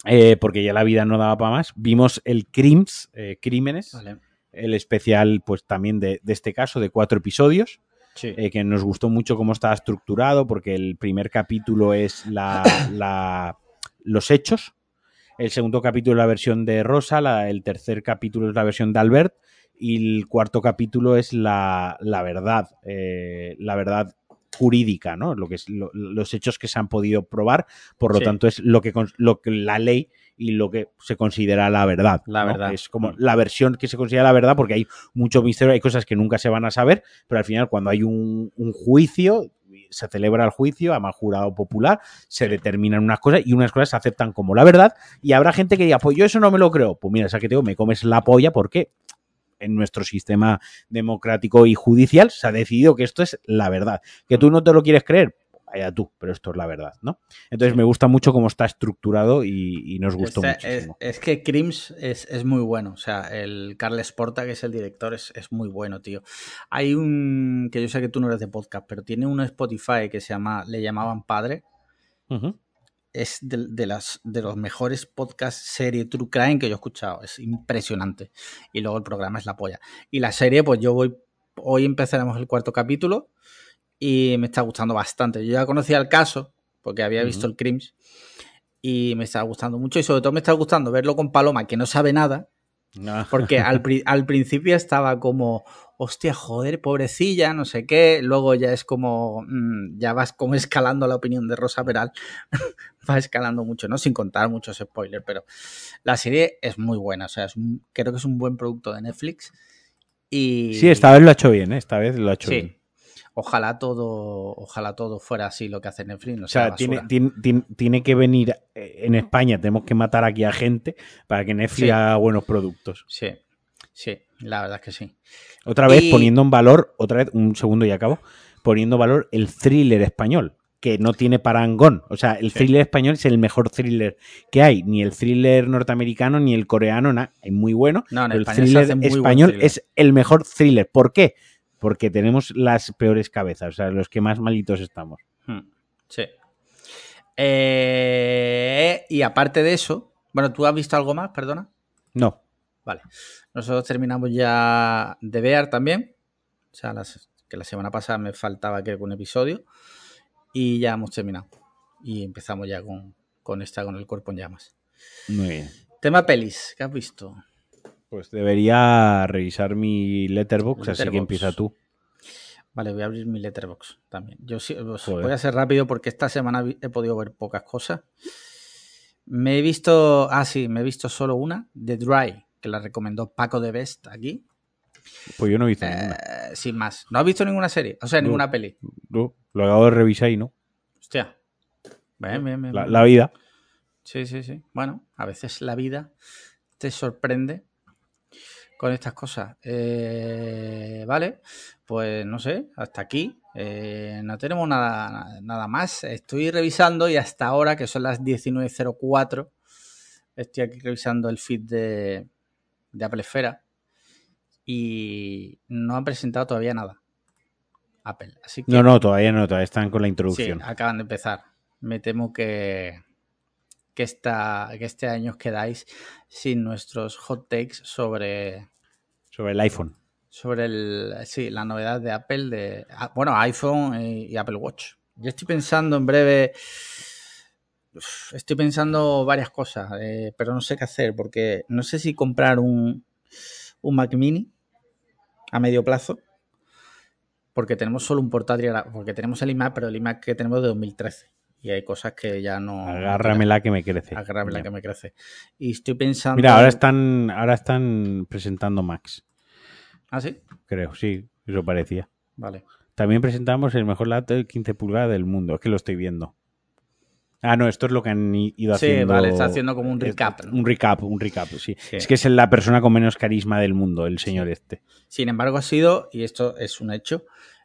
eh, porque ya la vida no daba para más, vimos el Crims, eh, Crímenes, Vale. el especial pues también de, de este caso, de cuatro episodios, Sí. eh, que nos gustó mucho cómo estaba estructurado, porque el primer capítulo es la, la- los hechos, el segundo capítulo es la versión de Rosa, la- el tercer capítulo es la versión de Albert y el cuarto capítulo es la, la verdad, eh, la verdad jurídica, ¿no? Lo que es lo- los hechos que se han podido probar, por lo Sí. tanto es lo que, lo que la ley y lo que se considera la verdad. La ¿no? verdad. Es como la versión que se considera la verdad porque hay mucho misterio, hay cosas que nunca se van a saber, pero al final cuando hay un, un juicio, se celebra el juicio, además jurado popular, se determinan unas cosas y unas cosas se aceptan como la verdad y habrá gente que diga, pues yo eso no me lo creo. Pues mira, esa que te digo, me comes la polla porque en nuestro sistema democrático y judicial se ha decidido que esto es la verdad. Que tú no te lo quieres creer, allá tú, pero esto es la verdad, ¿no? Entonces me gusta mucho cómo está estructurado y, y nos gustó Este- es, muchísimo. es que Crims es, es muy bueno. O sea, el Carles Porta, que es el director, es, es muy bueno, tío. Hay un. que yo sé que tú no eres de podcast, pero tiene un Spotify que se llama. Le llamaban Padre. Ujú. Es de, de las, de los mejores podcasts serie True Crime que yo he escuchado. Es impresionante. Y luego el programa es la polla. Y la serie, pues yo voy. Hoy empezaremos el cuarto capítulo. Y me está gustando bastante. Yo ya conocía el caso, porque había visto el Crims. Y me está gustando mucho. Y sobre todo me está gustando verlo con Paloma, que no sabe nada. Porque al, al principio estaba como, hostia, joder, pobrecilla, no sé qué. Luego ya es como, mm, ya vas como escalando la opinión de Rosa Peral. va escalando mucho, ¿no? Sin contar muchos spoilers, pero la serie es muy buena. O sea, es un- creo que es un buen producto de Netflix. Y Sí, esta vez lo ha hecho bien, ¿eh? esta vez lo ha hecho Sí. bien. Ojalá todo, ojalá todo fuera así lo que hace Netflix. No O sea, tiene, que venir eh, en España, tenemos que matar aquí a gente para que Netflix Sí. haga buenos productos. Sí, sí, la verdad es que sí. Otra vez Y- poniendo en valor, otra vez, un segundo y acabo, poniendo en valor el thriller español, que no tiene parangón. O sea, el Sí. thriller español es el mejor thriller que hay. Ni el thriller norteamericano ni el coreano, nada. Es muy bueno. No, en el thriller español thriller. es el mejor thriller. ¿Por qué? Porque tenemos las peores cabezas, o sea, los que más malitos estamos. Hmm, Sí. Eh, y aparte de eso, bueno, ¿tú has visto algo más? Perdona. No. Vale. Nosotros terminamos ya de ver también. O sea, las- que la semana pasada me faltaba creo que un episodio. Y ya hemos terminado. Y empezamos ya con, con esta, con el cuerpo en llamas. Muy bien. Tema pelis, ¿qué has visto? Pues debería revisar mi letterbox, así que empieza tú. Vale, voy a abrir mi letterbox también. Yo sí, voy a ser rápido porque esta semana he podido ver pocas cosas. Me he visto, ah sí, me he visto solo una, The Dry, que la recomendó Paco de Best aquí. Pues yo no he visto ninguna. Eh, sin más. ¿No has visto ninguna serie? O sea, No. ninguna peli. No, lo acabo de revisar y no. Hostia. Bien, bien, bien, La, bien. la vida. Sí, sí, sí. Bueno, a veces la vida te sorprende con estas cosas. Eh, vale, pues no sé, hasta aquí. Eh, no tenemos nada, nada más. Estoy revisando y hasta ahora, que son las 19.04, estoy aquí revisando el feed de, de Apple Esfera y no han presentado todavía nada. Apple. Así que No, no, todavía no, todavía están con la Sí, introducción. acaban de empezar. Me temo que, que, esta, que este año os quedáis sin nuestros hot takes sobre, Sobre el iPhone. sobre el, sí, la novedad de Apple, de ah, bueno, iPhone y, Apple Watch. Yo estoy pensando en breve, estoy pensando varias cosas, eh, pero no sé qué hacer, porque no sé si comprar un, un Mac mini a medio plazo, porque tenemos solo un portátil, porque tenemos el iMac, pero el iMac que tenemos de 2013. Y hay cosas que ya no... Agárramela que me crece. Agárramela Ya. que me crece. Y estoy pensando... Mira, ahora están, ahora están presentando Max, ¿Ah, sí? creo, sí, eso parecía. Vale. También presentamos el mejor laptop de 15 pulgadas del mundo, es que lo estoy viendo. Ah, no, esto es lo que han ido Sí, haciendo. vale, está haciendo como un recap, ¿no? Un recap, un recap, sí. Sí. Es que es la persona con menos carisma del mundo, el señor este. Sin embargo, ha sido, y esto es un hecho,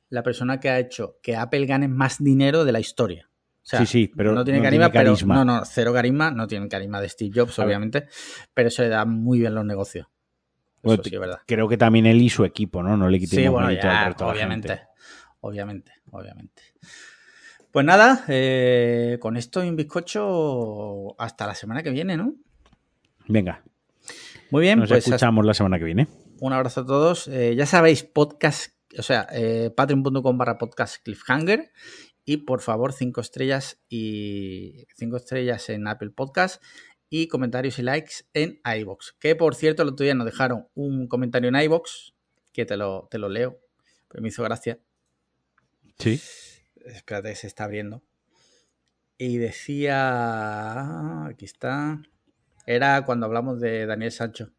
la persona que ha hecho que Apple gane más dinero de la historia. Sea, Sí, sí, pero no tiene no carisma, tiene pero no, no, cero carisma, no tiene carisma de Steve Jobs, obviamente, pero se le da muy bien los negocios. Eso sí es verdad. Creo que también él y su equipo, ¿no? No le quitemos Sí, bueno, al ya, resto obviamente, gente. obviamente, obviamente. Pues nada, eh, con esto y un bizcocho hasta la semana que viene, ¿no? Venga, Muy bien, nos pues escuchamos la semana que viene. Un abrazo a todos. Eh, ya sabéis, podcast, o sea, eh, patreon.com barra podcast cliffhanger. Y por favor, cinco estrellas y cinco estrellas en Apple Podcast y comentarios y likes en iBox. Que por cierto, el otro día nos dejaron un comentario en iBox que te lo, te lo leo, pero me hizo gracia. Sí. espérate, se está abriendo. Y decía, aquí está, era cuando hablamos de Daniel Sancho.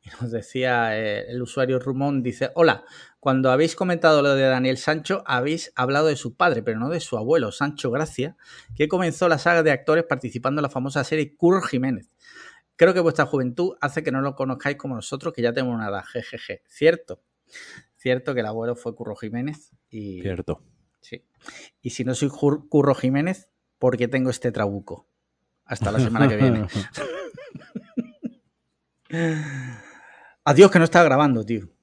Y nos decía eh, el usuario Rumón, dice, hola, cuando habéis comentado lo de Daniel Sancho, habéis hablado de su padre, pero no de su abuelo, Sancho Gracia, que comenzó la saga de actores participando en la famosa serie Curro Jiménez. Creo que vuestra juventud hace que no lo conozcáis como nosotros, que ya tenemos una edad, jejeje. Cierto, cierto que el abuelo fue Curro Jiménez y... Cierto. Sí. Y si no soy Curro Jiménez, ¿por qué tengo este trabuco? Hasta la semana que viene. Adiós, que no estaba grabando, tío.